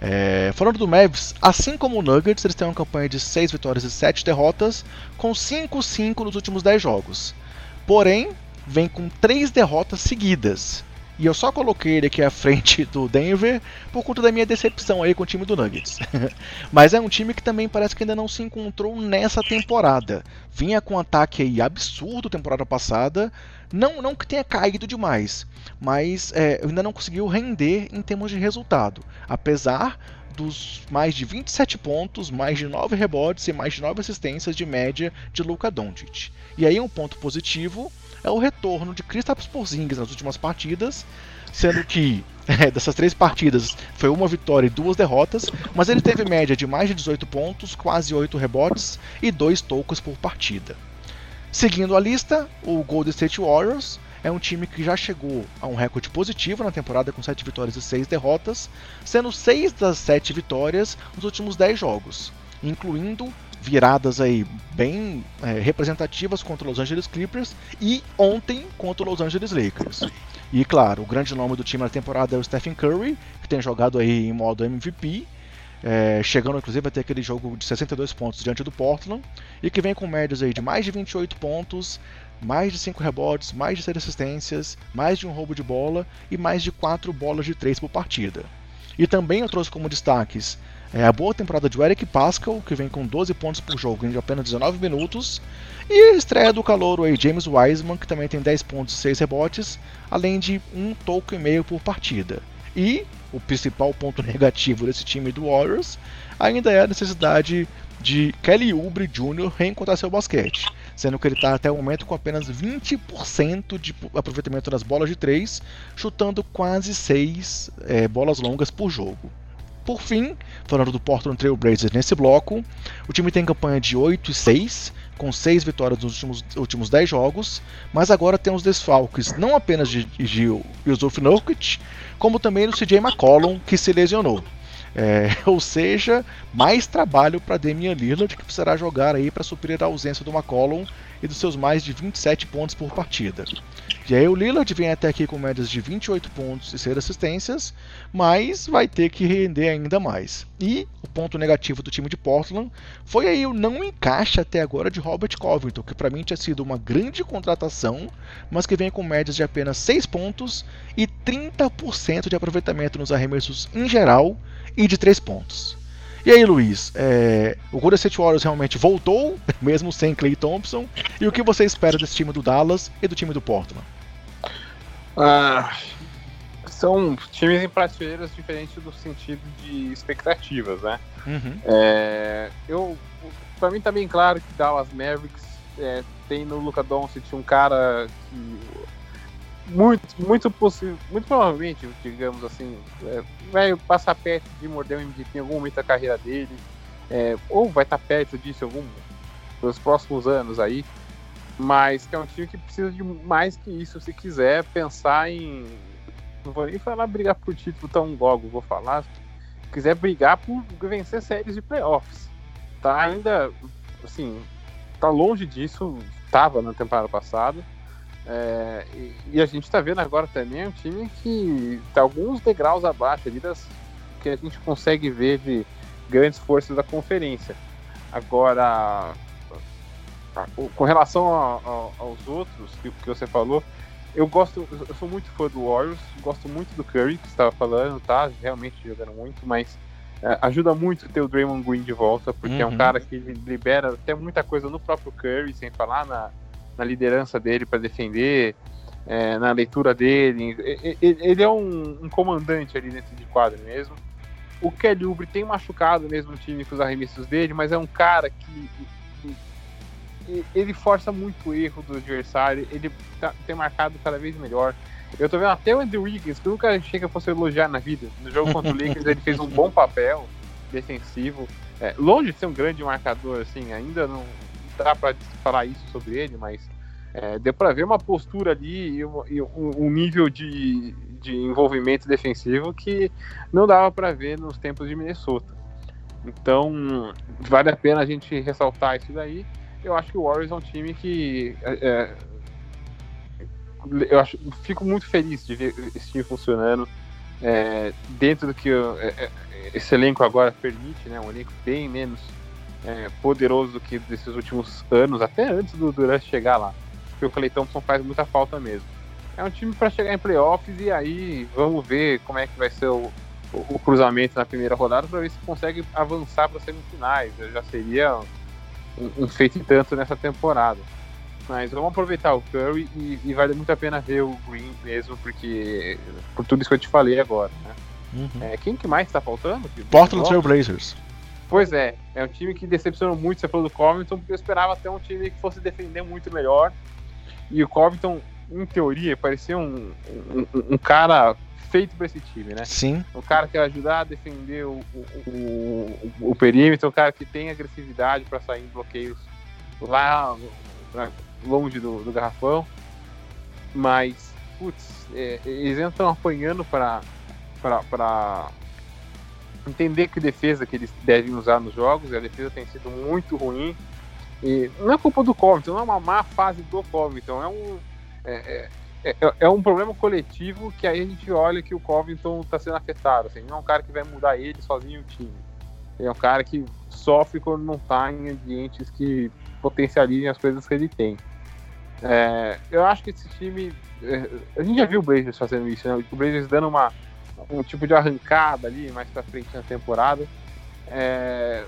É, falando do Mavs, assim como o Nuggets, eles têm uma campanha de 6 vitórias e 7 derrotas, com 5-5 nos últimos 10 jogos. Porém, vem com 3 derrotas seguidas. E eu só coloquei ele aqui à frente do Denver por conta da minha decepção aí com o time do Nuggets. Mas é um time que também parece que ainda não se encontrou nessa temporada. Vinha com um ataque aí absurdo temporada passada. Não, não que tenha caído demais, mas é, ainda não conseguiu render em termos de resultado. Apesar dos mais de 27 pontos, mais de 9 rebotes e mais de 9 assistências de média de Luka Doncic. E aí um ponto positivo é o retorno de Kristaps Porzingis nas últimas partidas, sendo que é, dessas três partidas foi uma vitória e duas derrotas, mas ele teve média de mais de 18 pontos, quase 8 rebotes e 2 tocos por partida. Seguindo a lista, o Golden State Warriors é um time que já chegou a um recorde positivo na temporada com 7 vitórias e 6 derrotas, sendo 6 das 7 vitórias nos últimos 10 jogos, incluindo viradas aí bem é, representativas contra os Los Angeles Clippers e ontem contra os Los Angeles Lakers. E claro, o grande nome do time na temporada é o Stephen Curry, que tem jogado aí em modo MVP, é, chegando inclusive a ter aquele jogo de 62 pontos diante do Portland, e que vem com médias aí de mais de 28 pontos, mais de 5 rebotes, mais de 6 assistências, mais de um roubo de bola e mais de 4 bolas de 3 por partida. E também eu trouxe como destaques é a boa temporada de Eric Pascal, que vem com 12 pontos por jogo em apenas 19 minutos. E a estreia do calouro aí, James Wiseman, que também tem 10 pontos e 6 rebotes, além de um toco e meio por partida. E o principal ponto negativo desse time do Warriors ainda é a necessidade de Kelly Oubre Jr. reencontrar seu basquete, sendo que ele está até o momento com apenas 20% de aproveitamento nas bolas de 3, chutando quase 6 é, bolas longas por jogo. Por fim, falando do Portland Trail Blazers nesse bloco, o time tem campanha de 8 e 6, com 6 vitórias nos últimos, últimos 10 jogos, mas agora tem os desfalques não apenas de, de Yusuf Nurkic, como também do CJ McCollum, que se lesionou. É, ou seja, mais trabalho para Damian Lillard, que precisará jogar aí para suprir a ausência do McCollum e dos seus mais de 27 pontos por partida. E aí o Lillard vem até aqui com médias de 28 pontos e 6 assistências, mas vai ter que render ainda mais. E o ponto negativo do time de Portland foi aí o não encaixe até agora de Robert Covington, que para mim tinha sido uma grande contratação, mas que vem com médias de apenas 6 pontos e 30% de aproveitamento nos arremessos em geral e de 3 pontos. E aí, Luiz, é, o Golden State Warriors realmente voltou, mesmo sem Clay Thompson, e o que você espera desse time do Dallas e do time do Portland? Ah, são times em prateleiras diferentes do sentido de expectativas, né? Uhum. É, eu, para mim tá bem claro que Dallas Mavericks é, tem no Luca Doncic um cara que muito, muito possível, muito provavelmente, digamos assim, é, vai passar perto de morder o MVP em algum momento da carreira dele, é, ou vai estar perto disso algum nos próximos anos aí mas que é um time que precisa de mais que isso se quiser pensar em. Não vou nem falar brigar por título tão logo, vou falar quiser brigar por vencer séries de playoffs. Tá ainda, assim, tá longe disso, tava na temporada passada. É, e, e, a gente está vendo agora também um time que está alguns degraus abaixo ali das que a gente consegue ver de grandes forças da conferência. Agora, com relação a, a, aos outros que, que, você falou, eu gosto, eu sou muito fã do Warriors, gosto muito do Curry que estava falando, tá? Realmente jogando muito, mas é, ajuda muito ter o Draymond Green de volta, porque uhum. é um uhum. cara que libera até muita coisa no próprio Curry, sem falar na, na liderança dele para defender, é, na leitura dele. Ele é um, um, comandante ali dentro de quadro mesmo. O Kelly Oubre tem machucado mesmo o time com os arremessos dele, mas é um cara que, que, que ele força muito o erro do adversário, ele tá, tem marcado cada vez melhor. Eu tô vendo até o Andrew Wiggins, que nunca achei que eu fosse elogiar na vida. No jogo contra o Lakers ele fez um bom papel defensivo. É, longe de ser um grande marcador, assim, ainda não dá para falar isso sobre ele, mas é, deu para ver uma postura ali e, um, um, nível de, de envolvimento defensivo que não dava para ver nos tempos de Minnesota. Então, vale a pena a gente ressaltar isso daí. Eu acho que o Warriors é um time que é, é eu acho, fico muito feliz de ver esse time funcionando é, dentro do que eu, é, é, esse elenco agora permite, né? Um elenco bem menos é, poderoso do que desses últimos anos, até antes do Durant chegar lá. Porque o Clay Thompson faz muita falta mesmo. É um time para chegar em playoffs e aí vamos ver como é que vai ser o, o, o cruzamento na primeira rodada para ver se consegue avançar para semifinais. Já seria um, um feito e tanto nessa temporada. Mas vamos aproveitar o Curry e, e, vale muito a pena ver o Green mesmo, porque por tudo isso que eu te falei agora, né? Uhum. É, quem que mais está faltando? Portland Trail Blazers. Pois é, é um time que decepcionou muito, você falou do Covington, porque eu esperava ter um time que fosse defender muito melhor. E o Covington, em teoria, parecia um, um, um cara feito para esse time, né? Sim. Um cara que vai ajudar a defender o, o, o, o perímetro, um cara que tem agressividade para sair em bloqueios lá longe do, do garrafão. Mas, putz, é, eles entram apanhando para entender que defesa que eles devem usar nos jogos. E a defesa tem sido muito ruim. E não é culpa do Covington, não é uma má fase do Covington, é um. É, é, é, é um problema coletivo que aí a gente olha que o Covington está sendo afetado. Assim, não é um cara que vai mudar ele sozinho o time. Ele é um cara que sofre quando não está em ambientes que potencializem as coisas que ele tem. É, eu acho que esse time. É, a gente já viu o Blazers fazendo isso, né? O Blazers dando uma, um tipo de arrancada ali mais pra frente na temporada. É,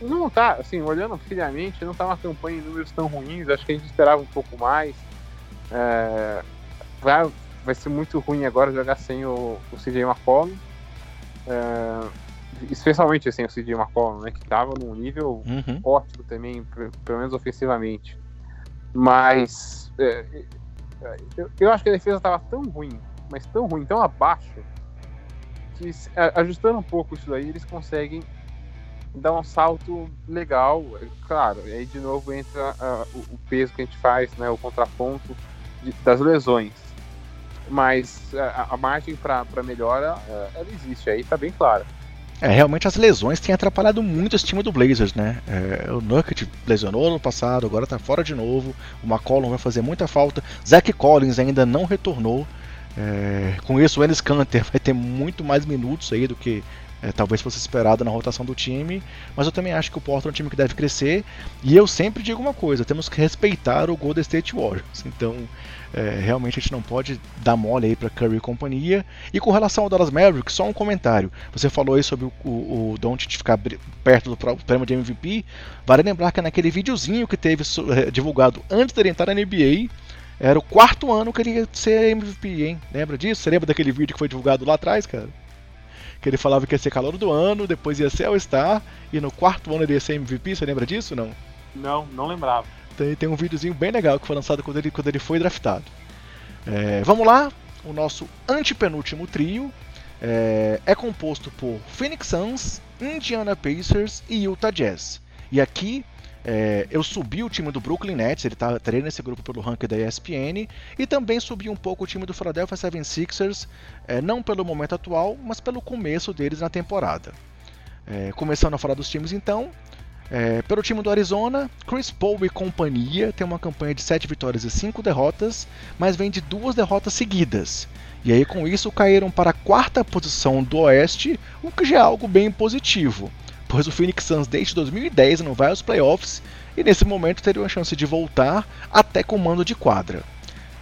não tá, assim, olhando friamente, não tá uma campanha em números tão ruins. Acho que a gente esperava um pouco mais. É, vai, vai ser muito ruim agora jogar sem o, o CJ McCollum. É, especialmente assim, o CJ McCollum, né? Que tava num nível uhum. ótimo também, pelo menos ofensivamente. Mas é, é, eu, eu, acho que a defesa estava tão ruim, mas tão ruim, tão abaixo, que ajustando um pouco isso daí, eles conseguem dar um salto legal. É, claro, aí de novo entra uh, o, peso que a gente faz, né, o contraponto de, das lesões. Mas a, a margem para melhora, uh, ela existe aí, está bem clara. É, realmente as lesões têm atrapalhado muito esse time do Blazers, né? É, o Nurkic lesionou no passado, agora tá fora de novo. O McCollum vai fazer muita falta. Zach Collins ainda não retornou. É, com isso, o Ennis Canter vai ter muito mais minutos aí do que é, talvez fosse esperado na rotação do time, mas eu também acho que o Portland é um time que deve crescer. E eu sempre digo uma coisa: temos que respeitar o Golden State Warriors. Então, é, realmente a gente não pode dar mole aí para Curry e companhia. E com relação ao Dallas Mavericks, só um comentário. Você falou aí sobre o, o, o ficar perto do prêmio de MVP. Vale lembrar que naquele videozinho que teve é, divulgado antes de ele entrar na NBA, era o quarto ano que ele ia ser MVP, hein? Lembra disso? Você lembra daquele vídeo que foi divulgado lá atrás, cara? que ele falava que ia ser calor do ano, depois ia ser All-Star, e no quarto ano ele ia ser MVP, você lembra disso não? Não, não lembrava. Tem, tem um videozinho bem legal que foi lançado quando ele, quando ele foi draftado. É, vamos lá, o nosso antepenúltimo trio é, é composto por Phoenix Suns, Indiana Pacers e Utah Jazz. E aqui É, eu subi o time do Brooklyn Nets, ele tá treina nesse grupo pelo ranking da ESPN, e também subi um pouco o time do Philadelphia 76ers, é, não pelo momento atual, mas pelo começo deles na temporada. É, começando a falar dos times então, é, pelo time do Arizona, Chris Paul e companhia tem uma campanha de 7 vitórias e 5 derrotas, mas vem de duas derrotas seguidas. E aí com isso caíram para a quarta posição do Oeste, o que já é algo bem positivo pois o Phoenix Suns desde 2010 não vai aos playoffs e nesse momento teria uma chance de voltar até com mando de quadra.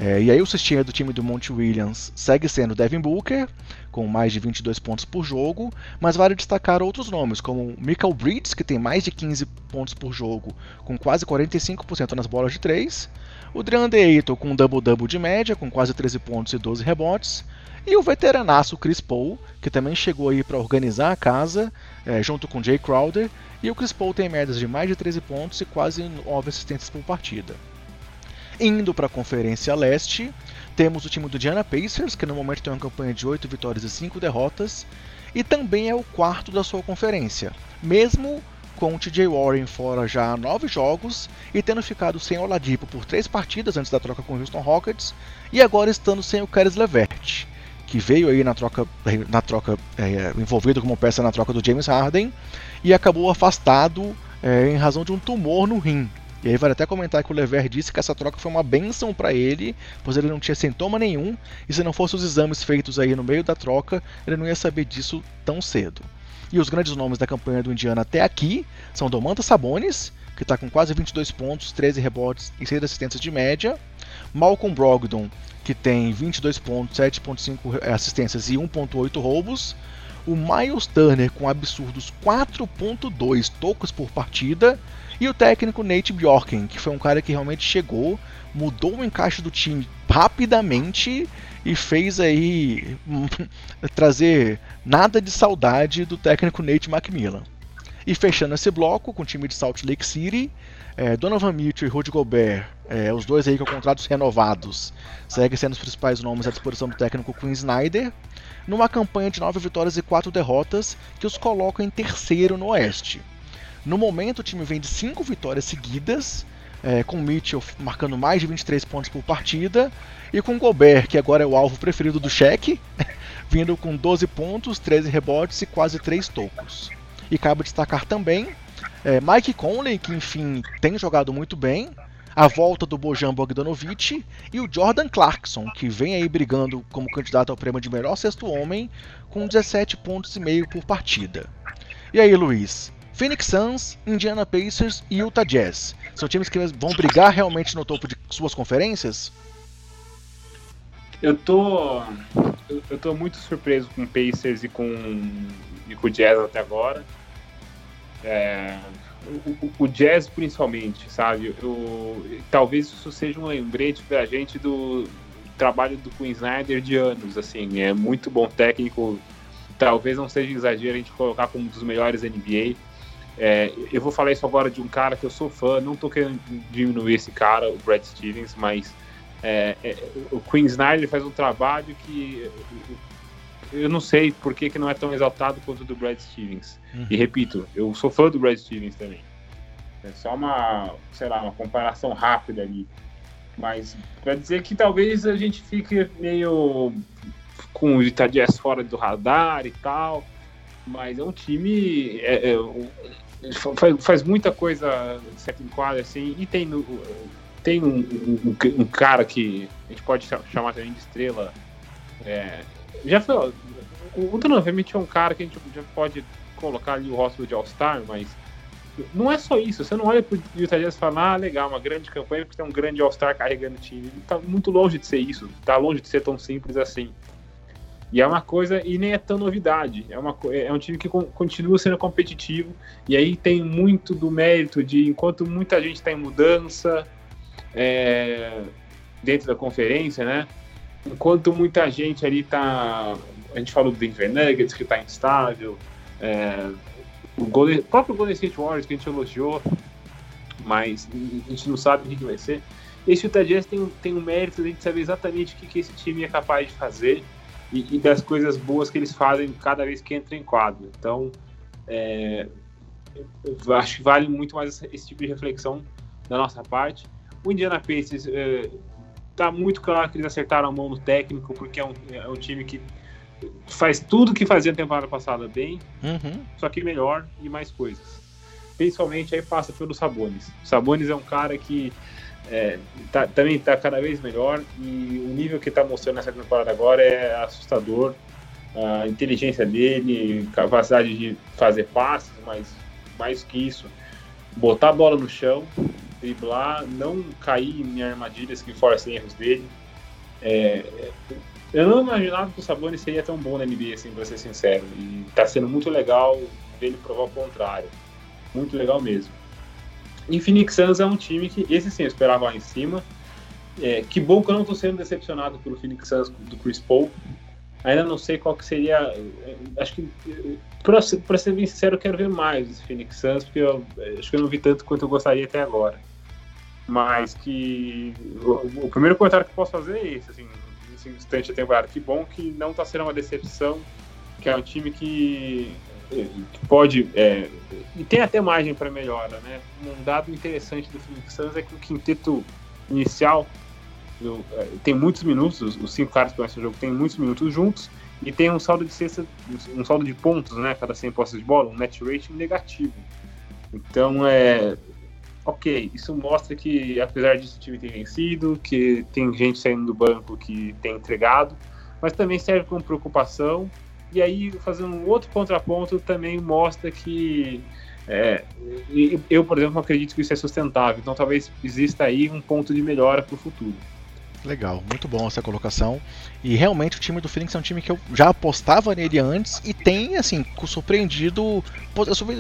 É, e aí o cestinha do time do Monte Williams segue sendo Devin Booker, com mais de 22 pontos por jogo, mas vale destacar outros nomes, como Michael Bridges, que tem mais de 15 pontos por jogo, com quase 45% nas bolas de 3, o DeAndre Ayton com um double-double de média, com quase 13 pontos e 12 rebotes, e o veteranaço Chris Paul, que também chegou aí para organizar a casa, é, junto com Jay Crowder, e o Chris Paul tem médias de mais de 13 pontos e quase 9 assistências por partida. Indo para a Conferência Leste, temos o time do Indiana Pacers, que no momento tem uma campanha de 8 vitórias e 5 derrotas, e também é o quarto da sua conferência, mesmo com o TJ Warren fora já há 9 jogos e tendo ficado sem Oladipo por 3 partidas antes da troca com o Houston Rockets, e agora estando sem o Caris LeVert que veio aí na troca, na troca é, envolvido como peça na troca do James Harden e acabou afastado é, em razão de um tumor no rim. E aí vale até comentar que o Lever disse que essa troca foi uma benção para ele, pois ele não tinha sintoma nenhum, e se não fossem os exames feitos aí no meio da troca, ele não ia saber disso tão cedo. E os grandes nomes da campanha do Indiana até aqui são Domantas Sabonis, que está com quase 22 pontos, 13 rebotes e 6 assistências de média, Malcolm Brogdon, que tem 22 pontos, 7.5 assistências e 1.8 roubos. O Miles Turner com absurdos 4.2 tocos por partida. E o técnico Nate Bjorken, que foi um cara que realmente chegou, mudou o encaixe do time rapidamente e fez aí trazer nada de saudade do técnico Nate McMillan. E fechando esse bloco com o time de Salt Lake City, é, Donovan Mitchell e Rudy Gobert, é, os dois aí com contratos renovados, seguem sendo os principais nomes à disposição do técnico Quinn Snyder, numa campanha de 9 vitórias e 4 derrotas que os coloca em terceiro no Oeste. No momento, o time vem de 5 vitórias seguidas, é, com Mitchell marcando mais de 23 pontos por partida, e com Gobert, que agora é o alvo preferido do cheque, vindo com 12 pontos, 13 rebotes e quase 3 tocos. E cabe destacar também é, Mike Conley, que enfim tem jogado muito bem, a volta do Bojan Bogdanovic e o Jordan Clarkson, que vem aí brigando como candidato ao prêmio de melhor sexto homem, com 17 pontos e meio por partida. E aí, Luiz? Phoenix Suns, Indiana Pacers e Utah Jazz. São times que vão brigar realmente no topo de suas conferências? Eu tô eu tô muito surpreso com o Pacers e com, e com o Jazz até agora. É, o, o, jazz principalmente, sabe? Eu, talvez isso seja um lembrete pra gente do trabalho do Queen Snyder de anos, assim, é muito bom técnico, talvez não seja exagero a gente colocar como um dos melhores NBA. É, eu vou falar isso agora de um cara que eu sou fã, não tô querendo diminuir esse cara, o Brad Stevens, mas é, é, o Queen Snyder faz um trabalho que eu não sei por que, que não é tão exaltado quanto o do Brad Stevens. Uhum. E repito, eu sou fã do Brad Stevens também. É só uma, sei lá, uma comparação rápida ali. Mas para dizer que talvez a gente fique meio com o Utah Jazz fora do radar e tal, mas é um time é, é, faz, faz, muita coisa certo em quadra assim e tem tem um, um, um, cara que a gente pode chamar também de estrela é, já foi. O Donovan Mitchell é um cara que a gente já pode colocar ali o rosto de All-Star, mas não é só isso. Você não olha pro Utah Jazz e fala, ah, legal, uma grande campanha porque tem um grande All-Star carregando o time. Ele tá muito longe de ser isso. Tá longe de ser tão simples assim. E é uma coisa, e nem é tão novidade. É, uma, é um time que continua sendo competitivo. E aí tem muito do mérito de, enquanto muita gente está em mudança é, dentro da conferência, né? Enquanto muita gente ali tá. A gente falou do Denver Nuggets, que tá instável. É, o, Golden, o próprio Golden State Warriors, que a gente elogiou, mas a gente não sabe o que, vai ser. Esse Utah Jazz tem, tem um mérito de saber exatamente o que, que esse time é capaz de fazer e, e, das coisas boas que eles fazem cada vez que entra em quadro. Então, é, acho que vale muito mais esse tipo de reflexão da nossa parte. O Indiana Pacers é, tá muito claro que eles acertaram a mão no técnico, porque é um, é um time que faz tudo que fazia na temporada passada bem, uhum. só que melhor e mais coisas. Principalmente aí passa pelo Sabonis. O Sabonis é um cara que é, tá, também está cada vez melhor e o nível que está mostrando nessa temporada agora é assustador. A inteligência dele, capacidade de fazer passes, mas mais que isso, botar a bola no chão, driblar, não cair em armadilhas que forcem erros dele. É, eu não imaginava que o Sabonis seria tão bom na NBA, assim, pra ser sincero. E tá sendo muito legal dele provar o contrário. Muito legal mesmo. E Phoenix Suns é um time que, esse sim, eu esperava lá em cima. É, que bom que eu não estou sendo decepcionado pelo Phoenix Suns do Chris Paul. Ainda não sei qual que seria. É, acho que, para ser bem sincero, eu quero ver mais esse Phoenix Suns, porque eu acho que eu não vi tanto quanto eu gostaria até agora. Mas que. O, o primeiro comentário que eu posso fazer é esse, assim, nesse instante da. Que bom que não está sendo uma decepção, que é um time que que pode é, e tem até margem para melhora, né? Um dado interessante do Phoenix Suns é que o quinteto inicial do, é, tem muitos minutos, os cinco caras que conhecem o jogo têm muitos minutos juntos e tem um saldo de cesta, um saldo de pontos, né? Cada 100 posses de bola, um net rating negativo. Então é ok, isso mostra que apesar disso o time tem vencido, que tem gente saindo do banco que tem entregado, mas também serve como preocupação e aí, fazendo um outro contraponto, também mostra que é, eu, por exemplo, acredito que isso é sustentável. Então, talvez exista aí um ponto de melhora para o futuro. Legal, muito bom essa colocação. E realmente o time do Phoenix é um time que eu já apostava nele antes e tem, assim, surpreendido.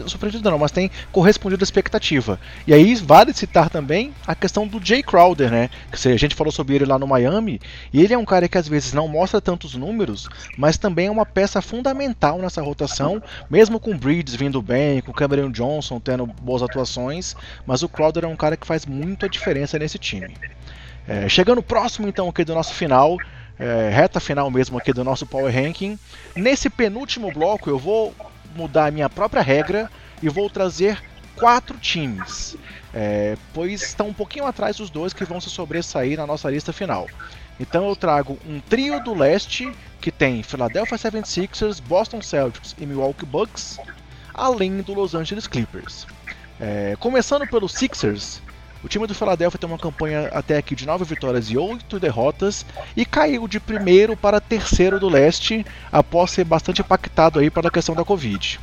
Surpreendido não, mas tem correspondido à expectativa. E aí vale citar também a questão do Jay Crowder, né? Que a gente falou sobre ele lá no Miami. E ele é um cara que às vezes não mostra tantos números, mas também é uma peça fundamental nessa rotação, mesmo com o Bridges vindo bem, com o Cameron Johnson tendo boas atuações. Mas o Crowder é um cara que faz muito a diferença nesse time. É, chegando próximo então aqui do nosso final, é, reta final mesmo aqui do nosso Power Ranking. Nesse penúltimo bloco eu vou mudar a minha própria regra e vou trazer quatro times, é, pois estão um pouquinho atrás dos dois que vão se sobressair na nossa lista final. Então eu trago um trio do leste que tem Philadelphia 76ers, Boston Celtics e Milwaukee Bucks, além do Los Angeles Clippers. É, começando pelos Sixers, o time do Philadelphia tem uma campanha até aqui de 9 vitórias e 8 derrotas e caiu de primeiro para terceiro do leste após ser bastante impactado aí pela questão da Covid.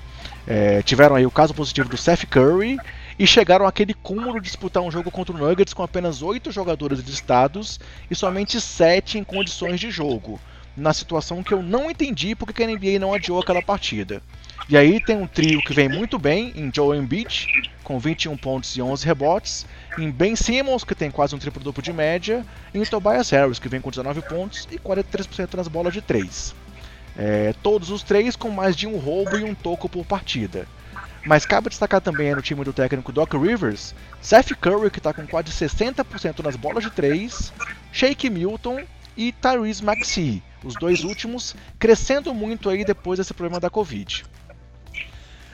É, tiveram aí o caso positivo do Seth Curry e chegaram àquele cúmulo de disputar um jogo contra o Nuggets com apenas 8 jogadores listados e somente 7 em condições de jogo. Na situação que eu não entendi porque a NBA não adiou aquela partida. E aí tem um trio que vem muito bem em Joel Embiid, com 21 pontos e 11 rebotes, em Ben Simmons, que tem quase um triplo-duplo de média, e em Tobias Harris, que vem com 19 pontos e 43% nas bolas de 3. É, todos os três com mais de um roubo e um toco por partida. Mas cabe destacar também no time do técnico Doc Rivers, Seth Curry, que está com quase 60% nas bolas de 3, Shake Milton e Tyrese Maxey, os dois últimos crescendo muito aí depois desse problema da Covid.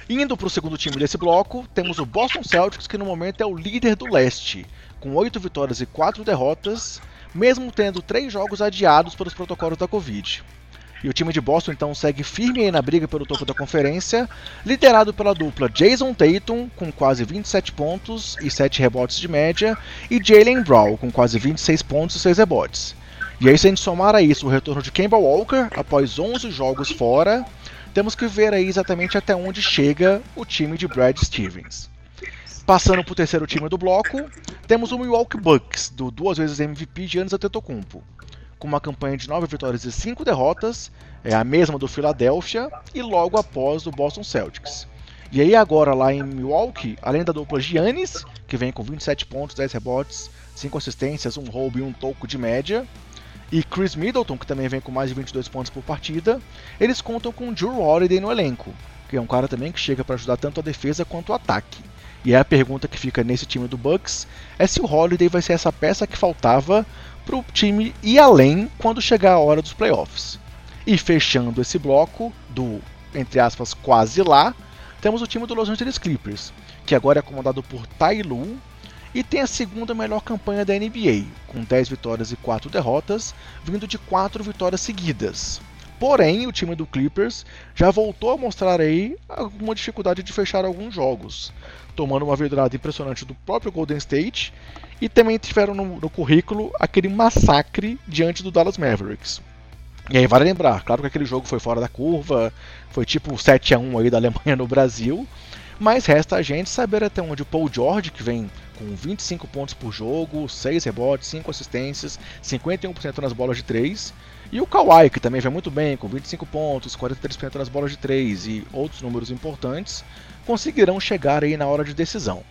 Indo para o segundo time desse bloco, temos o Boston Celtics, que no momento é o líder do leste, com 8 vitórias e 4 derrotas, mesmo tendo 3 jogos adiados pelos protocolos da Covid. E o time de Boston então segue firme na briga pelo topo da conferência, liderado pela dupla Jason Tatum, com quase 27 pontos e 7 rebotes de média, e Jalen Brown, com quase 26 pontos e 6 rebotes. E aí, se a gente somar a isso o retorno de Kemba Walker após 11 jogos fora, temos que ver aí exatamente até onde chega o time de Brad Stevens. Passando para o terceiro time do bloco, temos o Milwaukee Bucks, do duas vezes MVP Giannis Antetokounmpo, com uma campanha de 9 vitórias e 5 derrotas, é a mesma do Philadelphia e logo após do Boston Celtics. E aí agora lá em Milwaukee, além da dupla Giannis, que vem com 27 pontos, 10 rebotes, 5 assistências, um roubo e um toco de média, e Chris Middleton, que também vem com mais de 22 pontos por partida, eles contam com Drew Holiday no elenco, que é um cara também que chega para ajudar tanto a defesa quanto o ataque. E a pergunta que fica nesse time do Bucks é se o Holiday vai ser essa peça que faltava para o time ir além quando chegar a hora dos playoffs. E fechando esse bloco do, entre aspas, quase lá, temos o time do Los Angeles Clippers, que agora é comandado por Tai Lu e tem a segunda melhor campanha da NBA, com 10 vitórias e 4 derrotas, vindo de 4 vitórias seguidas. Porém, o time do Clippers já voltou a mostrar aí alguma dificuldade de fechar alguns jogos, tomando uma virada impressionante do próprio Golden State e também tiveram no, no currículo aquele massacre diante do Dallas Mavericks. E aí vale lembrar, claro que aquele jogo foi fora da curva, foi tipo 7 a 1 aí da Alemanha no Brasil, mas resta a gente saber até onde o Paul George, que vem com 25 pontos por jogo, 6 rebotes, 5 assistências, 51% nas bolas de 3, e o Kawhi, que também vem muito bem, com 25 pontos, 43% nas bolas de 3 e outros números importantes, conseguirão chegar aí na hora de decisão.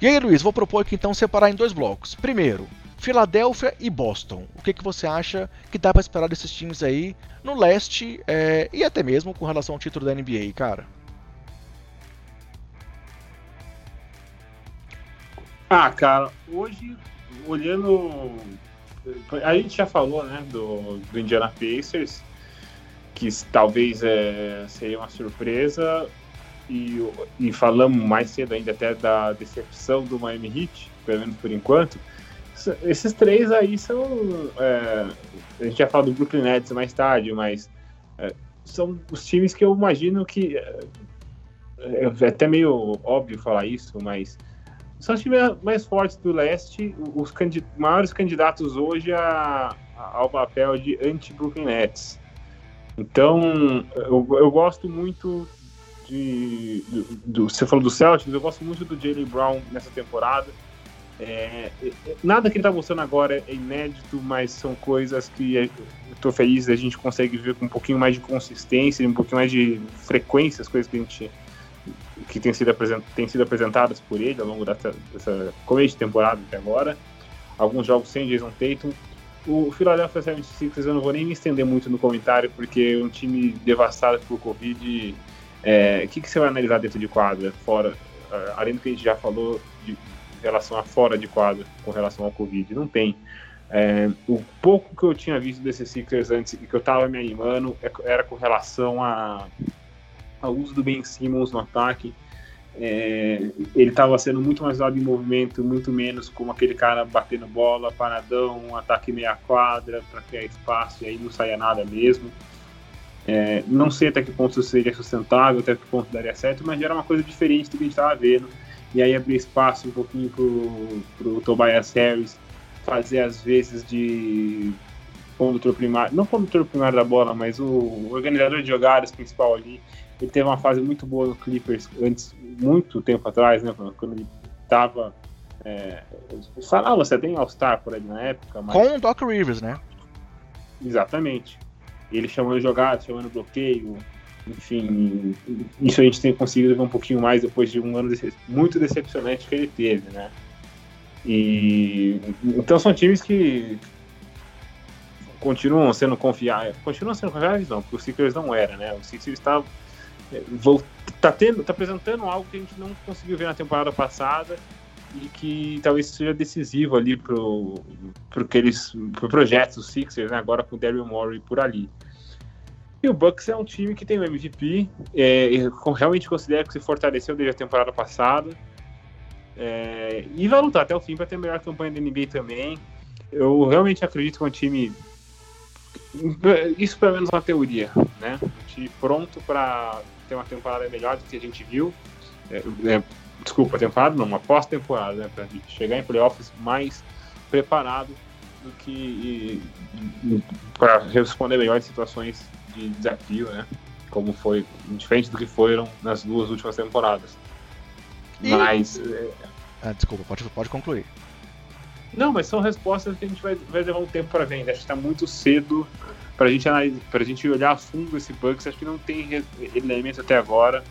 E aí, Luiz, vou propor aqui então separar em dois blocos. Primeiro, Filadélfia e Boston. O que, que você acha que dá para esperar desses times aí no leste é, e até mesmo com relação ao título da NBA, cara? Ah, cara, hoje, olhando. A gente já falou, né, do, do Indiana Pacers, que talvez é, seria uma surpresa, e, e falamos mais cedo ainda até da decepção do Miami Heat, pelo menos por enquanto. Esses três aí são. É, a gente já fala do Brooklyn Nets mais tarde, mas é, são os times que eu imagino que. É, é até meio óbvio falar isso, mas são os times mais fortes do leste, os candid maiores candidatos hoje a, a, ao papel de anti-Brooklyn Nets. Então, eu, eu gosto muito de, do, do, Você falou do Celtics, eu gosto muito do Jalen Brown nessa temporada. É, é nada que ele está mostrando agora é inédito, mas são coisas que estou feliz a gente consegue ver com um pouquinho mais de consistência, um pouquinho mais de frequência, as coisas que a gente que tem sido, tem sido apresentadas por ele ao longo dessa, dessa começo de temporada até agora. Alguns jogos sem Jason Tatum. O Philadelphia 76ers eu não vou nem me estender muito no comentário, porque é um time devastado por Covid. É, o que, que você vai analisar dentro de quadra, fora, além do que a gente já falou de relação a fora de quadra, com relação ao Covid? Não tem. É, o pouco que eu tinha visto desses Sixers antes e que eu estava me animando é, era com relação a o uso do Ben Simmons no ataque. É, ele estava sendo muito mais usado em movimento, muito menos como aquele cara batendo bola, paradão, um ataque meia quadra para criar espaço e aí não saía nada mesmo. É, não sei até que ponto isso seria sustentável, até que ponto daria certo, mas era uma coisa diferente do que a gente estava vendo. E aí abrir espaço um pouquinho para o Tobias Harris fazer às vezes de condutor primário, não condutor primário da bola, mas o organizador de jogadas principal ali. Ele teve uma fase muito boa no Clippers antes, muito tempo atrás, né? Quando ele tava. É, falava, você tem All-Star por aí na época. Mas... Com o Doc Rivers, né? Exatamente. Ele chamando jogada, chamando bloqueio, enfim, isso a gente tem conseguido ver um pouquinho mais depois de um ano muito decepcionante que ele teve, né? E então são times que continuam sendo confiáveis, continuam sendo confiáveis não, porque o Sixers não era, né? O Sixers está tá tendo, tá apresentando algo que a gente não conseguiu ver na temporada passada e que talvez seja decisivo ali pro, pro, pro projeto dos Sixers, né, agora com o Daryl Morey por ali. E o Bucks é um time que tem o MVP, é, realmente considero que se fortaleceu desde a temporada passada é, e vai lutar até o fim para ter a melhor campanha da NBA também. Eu realmente acredito que é um time isso pelo menos uma teoria, né? Um time pronto para ter uma temporada melhor do que a gente viu. É, é, desculpa, temporada não, uma pós-temporada, né? Para chegar em playoffs mais preparado do que para responder melhor em situações de desafio, né? Como foi, diferente do que foram nas duas últimas temporadas. E... Mas. É... Ah, desculpa, pode, pode concluir. Não, mas são respostas que a gente vai, vai levar um tempo para ver ainda. Acho que está muito cedo para gente a gente olhar a fundo esse Bucks, acho que não tem elementos até agora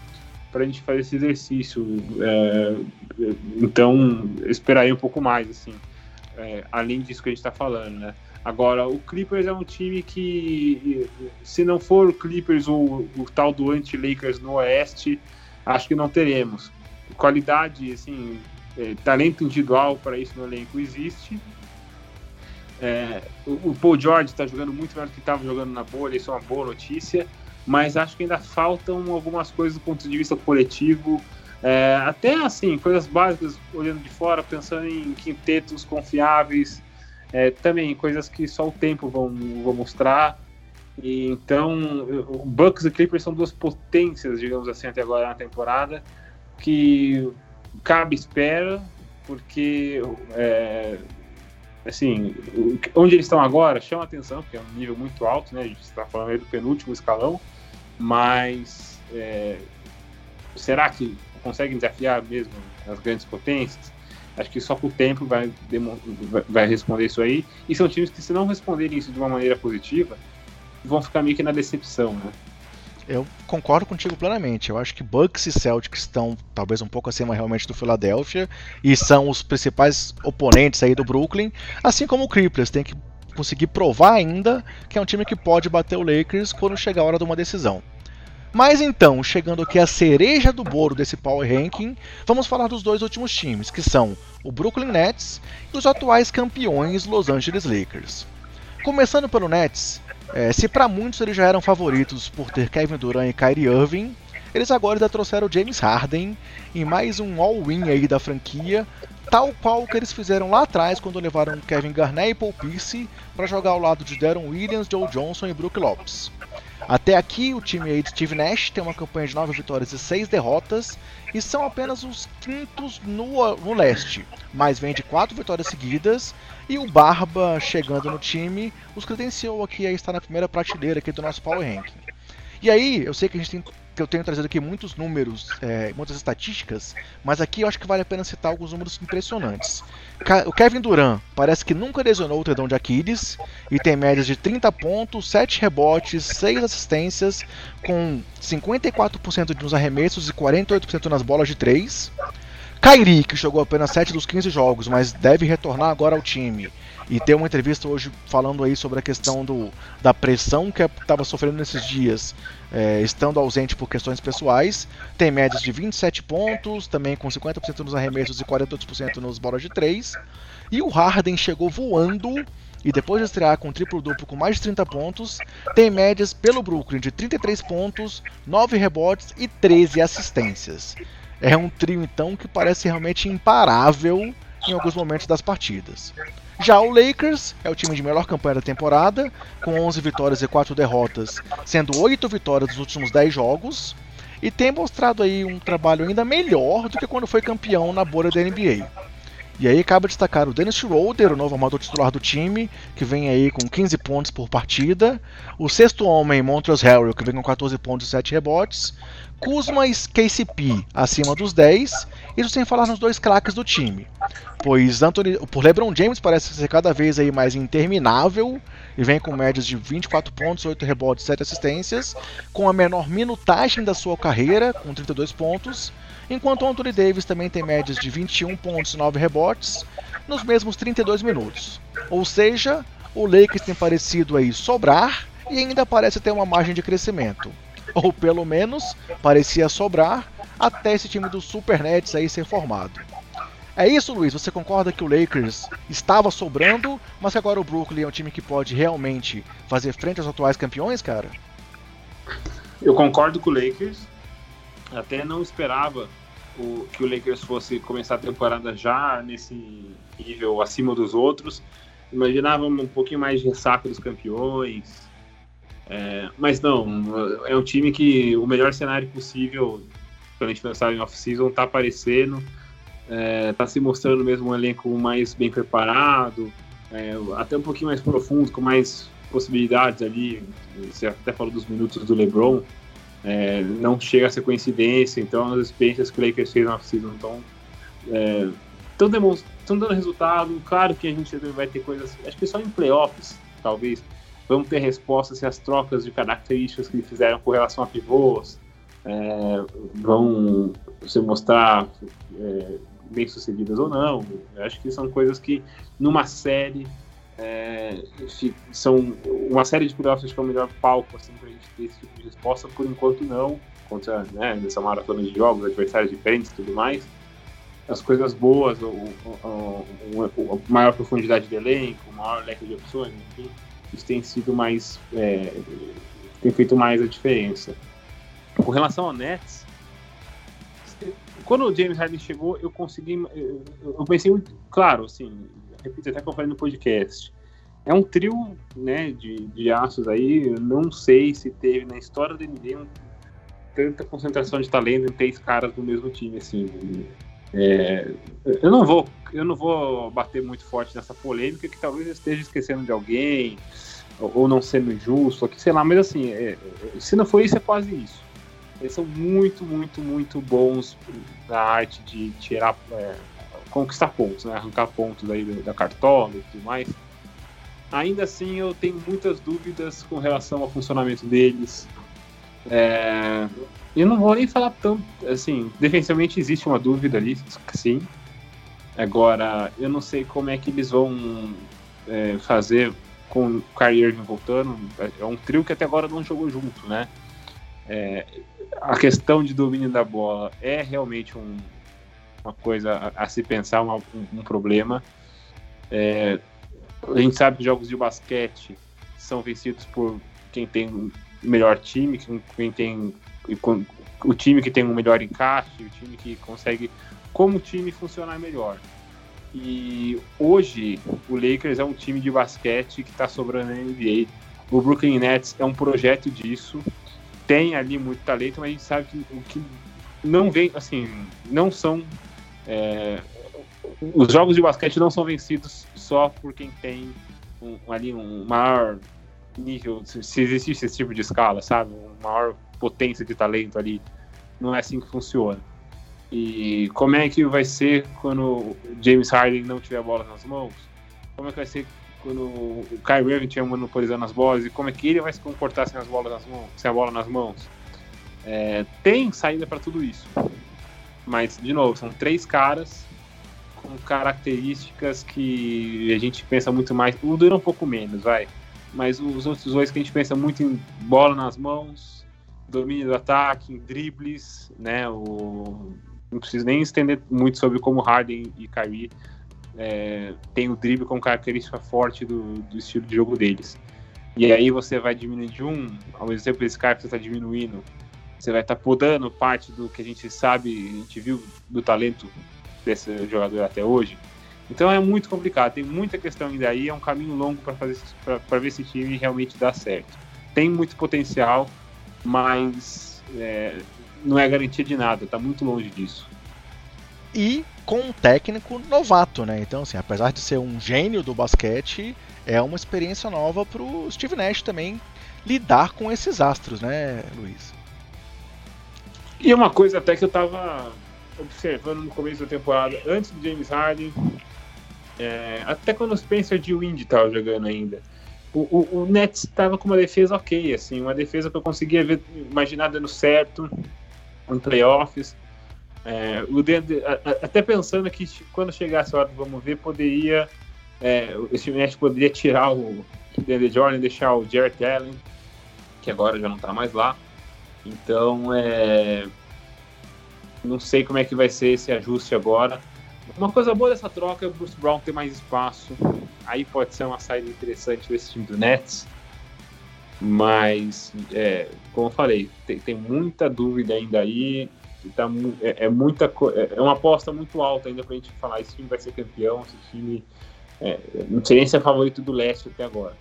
para a gente fazer esse exercício. É, então, esperaria um pouco mais, assim, é, além disso que a gente está falando, né? Agora, o Clippers é um time que, se não for o Clippers ou o tal do anti-Lakers no Oeste, acho que não teremos. Qualidade, assim, é, talento individual para isso no elenco existe, é, o, Paul George está jogando muito melhor do que estava jogando na bolha, isso é uma boa notícia. mas acho que ainda faltam algumas coisas do ponto de vista coletivo. É, até assim, coisas básicas, olhando de fora, pensando em quintetos confiáveis, é, também coisas que só o tempo vão, vão mostrar. E, então, o Bucks e Clippers são duas potências, digamos assim, até agora na temporada, que cabe espera, porque é, assim, onde eles estão agora chama atenção, porque é um nível muito alto, né? A gente está falando aí do penúltimo escalão, mas é, será que conseguem desafiar mesmo as grandes potências? Acho que só com o tempo vai, vai responder isso aí. E são times que, se não responderem isso de uma maneira positiva, vão ficar meio que na decepção, né? Eu concordo contigo plenamente. Eu acho que Bucks e Celtics estão talvez um pouco acima realmente do Philadelphia e são os principais oponentes aí do Brooklyn, assim como o Clippers tem que conseguir provar ainda que é um time que pode bater o Lakers quando chegar a hora de uma decisão. Mas então, chegando aqui a cereja do bolo desse Power Ranking, vamos falar dos dois últimos times, que são o Brooklyn Nets e os atuais campeões Los Angeles Lakers. Começando pelo Nets, é, se para muitos eles já eram favoritos por ter Kevin Durant e Kyrie Irving, eles agora ainda trouxeram James Harden em mais um all-win aí da franquia, tal qual que eles fizeram lá atrás quando levaram Kevin Garnett e Paul Pierce para jogar ao lado de Darren Williams, Joe Johnson e Brook Lopes. Até aqui, o time de Steve Nash tem uma campanha de 9 vitórias e 6 derrotas e são apenas os quintos no, no leste, mas vem de 4 vitórias seguidas e o Barba chegando no time os credenciou aqui a estar na primeira prateleira aqui do nosso Power Ranking. E aí, eu sei que a gente tem que eu tenho trazido aqui muitos números, é, muitas estatísticas, mas aqui eu acho que vale a pena citar alguns números impressionantes. O Kevin Durant parece que nunca lesionou o tendão de Aquiles e tem médias de 30 pontos, 7 rebotes, 6 assistências, com 54% nos arremessos e 48% nas bolas de 3. Kyrie, que jogou apenas 7 dos 15 jogos, mas deve retornar agora ao time e tem uma entrevista hoje falando aí sobre a questão do, da pressão que estava sofrendo nesses dias, é, estando ausente por questões pessoais. Tem médias de 27 pontos, também com 50% nos arremessos e 48% nos bolas de 3. E o Harden chegou voando e depois de estrear com triplo-duplo com mais de 30 pontos, tem médias pelo Brooklyn de 33 pontos, 9 rebotes e 13 assistências. É um trio então que parece realmente imparável em alguns momentos das partidas. Já o Lakers é o time de melhor campanha da temporada, com 11 vitórias e 4 derrotas, sendo 8 vitórias nos últimos 10 jogos, e tem mostrado aí um trabalho ainda melhor do que quando foi campeão na bolha da NBA. E aí cabe destacar o Dennis Schroeder, o novo armador titular do time, que vem aí com 15 pontos por partida. O sexto homem, Montrezl Harrell, que vem com 14 pontos e 7 rebotes. Kuzma e KCP acima dos 10, isso sem falar nos dois craques do time. Pois Anthony, por LeBron James parece ser cada vez aí mais interminável e vem com médias de 24 pontos, 8 rebotes, 7 assistências, com a menor minutagem da sua carreira, com 32 pontos, enquanto Anthony Davis também tem médias de 21 pontos e 9 rebotes nos mesmos 32 minutos. Ou seja, o Lakers tem parecido aí sobrar e ainda parece ter uma margem de crescimento ou pelo menos parecia sobrar até esse time do Super Nets aí ser formado. É isso, Luiz? Você concorda que o Lakers estava sobrando, mas que agora o Brooklyn é um time que pode realmente fazer frente aos atuais campeões, cara? Eu concordo com o Lakers. Até não esperava o, que o Lakers fosse começar a temporada já nesse nível acima dos outros. Imaginava um pouquinho mais de ressaca dos campeões, é, mas não, é um time que o melhor cenário possível, quando a gente pensar em off-season, tá aparecendo, é, tá se mostrando mesmo um elenco mais bem preparado, é, até um pouquinho mais profundo, com mais possibilidades ali. Você até falou dos minutos do LeBron, é, não chega a ser coincidência, então as experiências que o Lakers fez na off-season estão é, dando resultado. Claro que a gente vai ter coisas, acho que só em playoffs, talvez, vamos ter respostas se as trocas de características que fizeram com relação a pivôs é, vão se mostrar é, bem sucedidas ou não. Eu acho que são coisas que numa série é, são uma série de playoffs que é o melhor palco assim para a gente ter esse tipo de resposta. Por enquanto não contra né, nessa maratona de jogos, adversários diferentes e tudo mais. As coisas boas, o, o, o, a maior profundidade de elenco, o maior leque de opções, enfim isso tem sido mais é, tem feito mais a diferença. Com relação ao Nets, quando o James Harden chegou, eu consegui. Eu pensei. Claro, assim, repito até que eu falei no podcast. É um trio né, de, de aços aí. Não sei se teve na história do NBA um, tanta concentração de talento em três caras do mesmo time. Assim, é, eu não vou eu não vou bater muito forte nessa polêmica que talvez eu esteja esquecendo de alguém ou não sendo justo, aqui, sei lá, mas assim, é, se não for isso, é quase isso. Eles são muito, muito, muito bons na arte de tirar, é, conquistar pontos, né? arrancar pontos aí da cartola e tudo mais. Ainda assim, eu tenho muitas dúvidas com relação ao funcionamento deles. É, eu não vou nem falar tanto, assim, defensivamente existe uma dúvida ali, sim. Agora, eu não sei como é que eles vão é, fazer com o Kyrie Irving voltando. É um trio que até agora não jogou junto, né? É, a questão de domínio da bola é realmente um, uma coisa a, a se pensar, uma, um, um, problema. É, a gente sabe que jogos de basquete são vencidos por quem tem melhor time, quem tem o time que tem um melhor encaixe, o time que consegue, como time, funcionar melhor. E hoje o Lakers é um time de basquete que está sobrando na NBA. O Brooklyn Nets é um projeto disso. Tem ali muito talento, mas a gente sabe que o que não vem, assim, não são. É, os jogos de basquete não são vencidos só por quem tem um, ali um maior nível, se existe esse tipo de escala, sabe? Uma maior potência de talento ali. Não é assim que funciona. E como é que vai ser quando James Harden não tiver bola nas mãos? Como é que vai ser quando o Kyrie Irving estiver monopolizando as bolas? E como é que ele vai se comportar sem, as bolas nas mãos, sem a bola nas mãos? É, tem saída para tudo isso. Mas, de novo, são três caras com características que a gente pensa muito mais. O Dura um pouco menos, vai. Mas os outros dois que a gente pensa muito em bola nas mãos, domínio do ataque, em dribles, né? O, não preciso nem estender muito sobre como Harden e Kyrie é, tem o drible como característica forte do, do, estilo de jogo deles. E aí você vai diminuir de um, ao mesmo tempo esse cara que você está diminuindo, você vai estar tá podando parte do que a gente sabe, a gente viu do talento desse jogador até hoje. Então é muito complicado, tem muita questão ainda aí, é um caminho longo para fazer para ver se esse time realmente dá certo. Tem muito potencial, mas é, não é garantia de nada, está muito longe disso. E com um técnico novato, né? Então, assim, apesar de ser um gênio do basquete, é uma experiência nova para o Steve Nash também lidar com esses astros, né, Luiz? E uma coisa até que eu estava observando no começo da temporada, antes do James Harden, é, até quando o Spencer de Wind estava jogando ainda, o, o, o Nets estava com uma defesa ok, assim, uma defesa que eu conseguia ver, imaginar dando certo em playoffs. É, o DD, até pensando que quando chegasse a hora do vamos ver, poderia é, esse Nets poderia tirar o DeAndre Jordan deixar o Jarrett Allen, que agora já não está mais lá. Então, é, não sei como é que vai ser esse ajuste agora. Uma coisa boa dessa troca é o Bruce Brown ter mais espaço. Aí pode ser uma saída interessante desse time do Nets. Mas, é, como eu falei, tem, tem, muita dúvida ainda aí. Tá, é, é, muita, é, é uma aposta muito alta ainda pra gente falar esse time vai ser campeão, esse time. É, não sei nem se é favorito do leste até agora.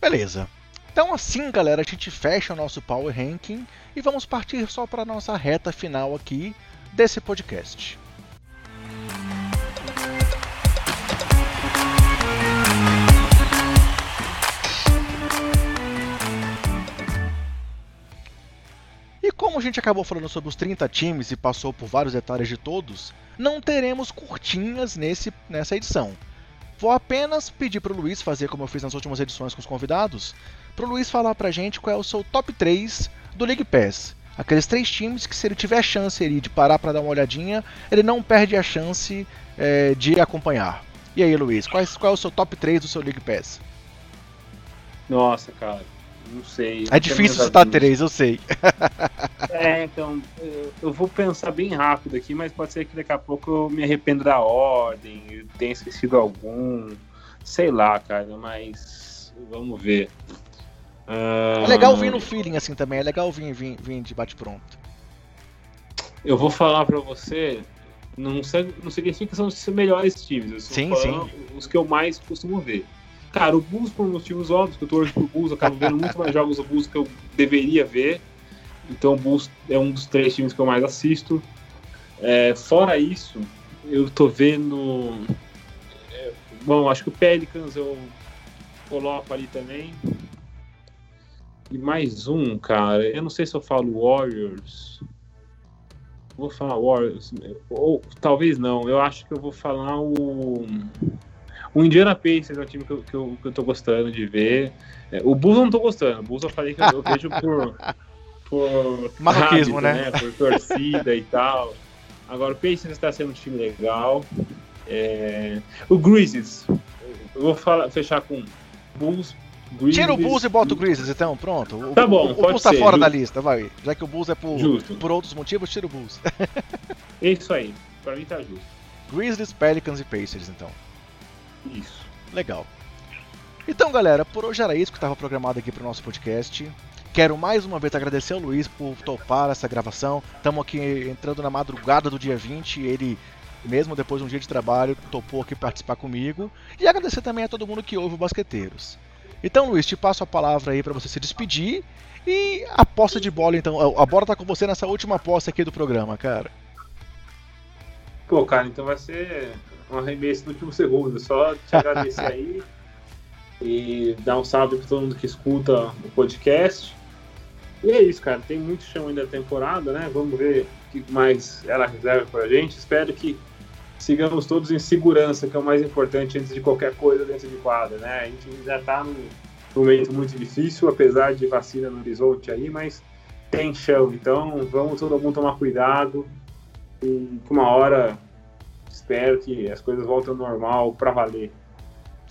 Beleza. Então assim, galera, a gente fecha o nosso Power Ranking e vamos partir só para nossa reta final aqui desse podcast. E como a gente acabou falando sobre os 30 times e passou por vários detalhes de todos, não teremos curtinhas nesse, nessa edição. Vou apenas pedir para o Luiz fazer como eu fiz nas últimas edições com os convidados, para o Luiz falar para a gente qual é o seu top 3 do League Pass. Aqueles três times que se ele tiver chance ali, de parar para dar uma olhadinha, ele não perde a chance é, de acompanhar. E aí, Luiz, qual, qual é o seu top 3 do seu League Pass? Nossa, cara. Não sei. É difícil citar três, eu sei. É, então, eu vou pensar bem rápido aqui, mas pode ser que daqui a pouco eu me arrependa da ordem, eu tenha esquecido algum. Sei lá, cara, mas vamos ver. Uh... É legal vir no feeling assim também, é legal vir, vir, vir de bate-pronto. Eu vou falar para você, não, sei, não significa que são os melhores times, sim, sim. os que eu mais costumo ver. Cara, o Bulls por motivos óbvios, que eu torço pro Bulls, eu acabo vendo muito mais jogos do Bulls que eu deveria ver. Então o Bulls é um dos três times que eu mais assisto. É, fora isso, eu tô vendo. É, bom, acho que o Pelicans eu coloco ali também. E mais um, cara. Eu não sei se eu falo Warriors. Vou falar Warriors. Ou talvez não. Eu acho que eu vou falar o. O Indiana Pacers é um time que eu, que eu, que eu tô gostando de ver. É, o Bulls eu não tô gostando. O Bulls eu falei que eu, eu vejo por. por Masoquismo, né? né? Por torcida e tal. Agora o Pacers está sendo um time legal. É... O Grizzlies. Eu vou falar, fechar com Bulls. Grizzlies, Tira o Bulls e bota o Grizzlies, então, pronto. O, tá bom, o, o Bulls tá fora justo. da lista, vai. Já que o Bulls é por, por outros motivos, tira o Bulls. É isso aí, pra mim tá justo. Grizzlies, Pelicans e Pacers, então. Isso. Legal. Então, galera, por hoje era isso que estava programado aqui para o nosso podcast. Quero mais uma vez agradecer ao Luiz por topar essa gravação. Estamos aqui entrando na madrugada do dia 20 ele, mesmo depois de um dia de trabalho, topou aqui participar comigo. E agradecer também a todo mundo que ouve o Basqueteiros. Então, Luiz, te passo a palavra aí para você se despedir. E a posse de bola, então. A bola tá com você nessa última posse aqui do programa, cara. Pô, cara, então vai ser um arremesso no último segundo. Só te agradecer aí e dar um salve para todo mundo que escuta o podcast. E é isso, cara. Tem muito chão ainda da temporada, né? Vamos ver o que mais ela reserva pra gente. Espero que sigamos todos em segurança, que é o mais importante antes de qualquer coisa dentro de quadra, né? A gente já tá num momento muito difícil, apesar de vacina no horizonte aí, mas tem chão. Então vamos todo mundo tomar cuidado e que uma hora espero que as coisas voltem ao normal para valer.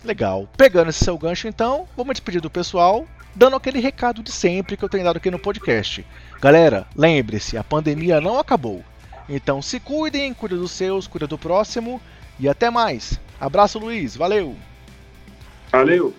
Legal. Pegando esse seu gancho, então, vamos despedir do pessoal dando aquele recado de sempre que eu tenho dado aqui no podcast. Galera, lembre-se, a pandemia não acabou. Então se cuidem, cuida dos seus, cuida do próximo e até mais. Abraço, Luiz. Valeu. Valeu.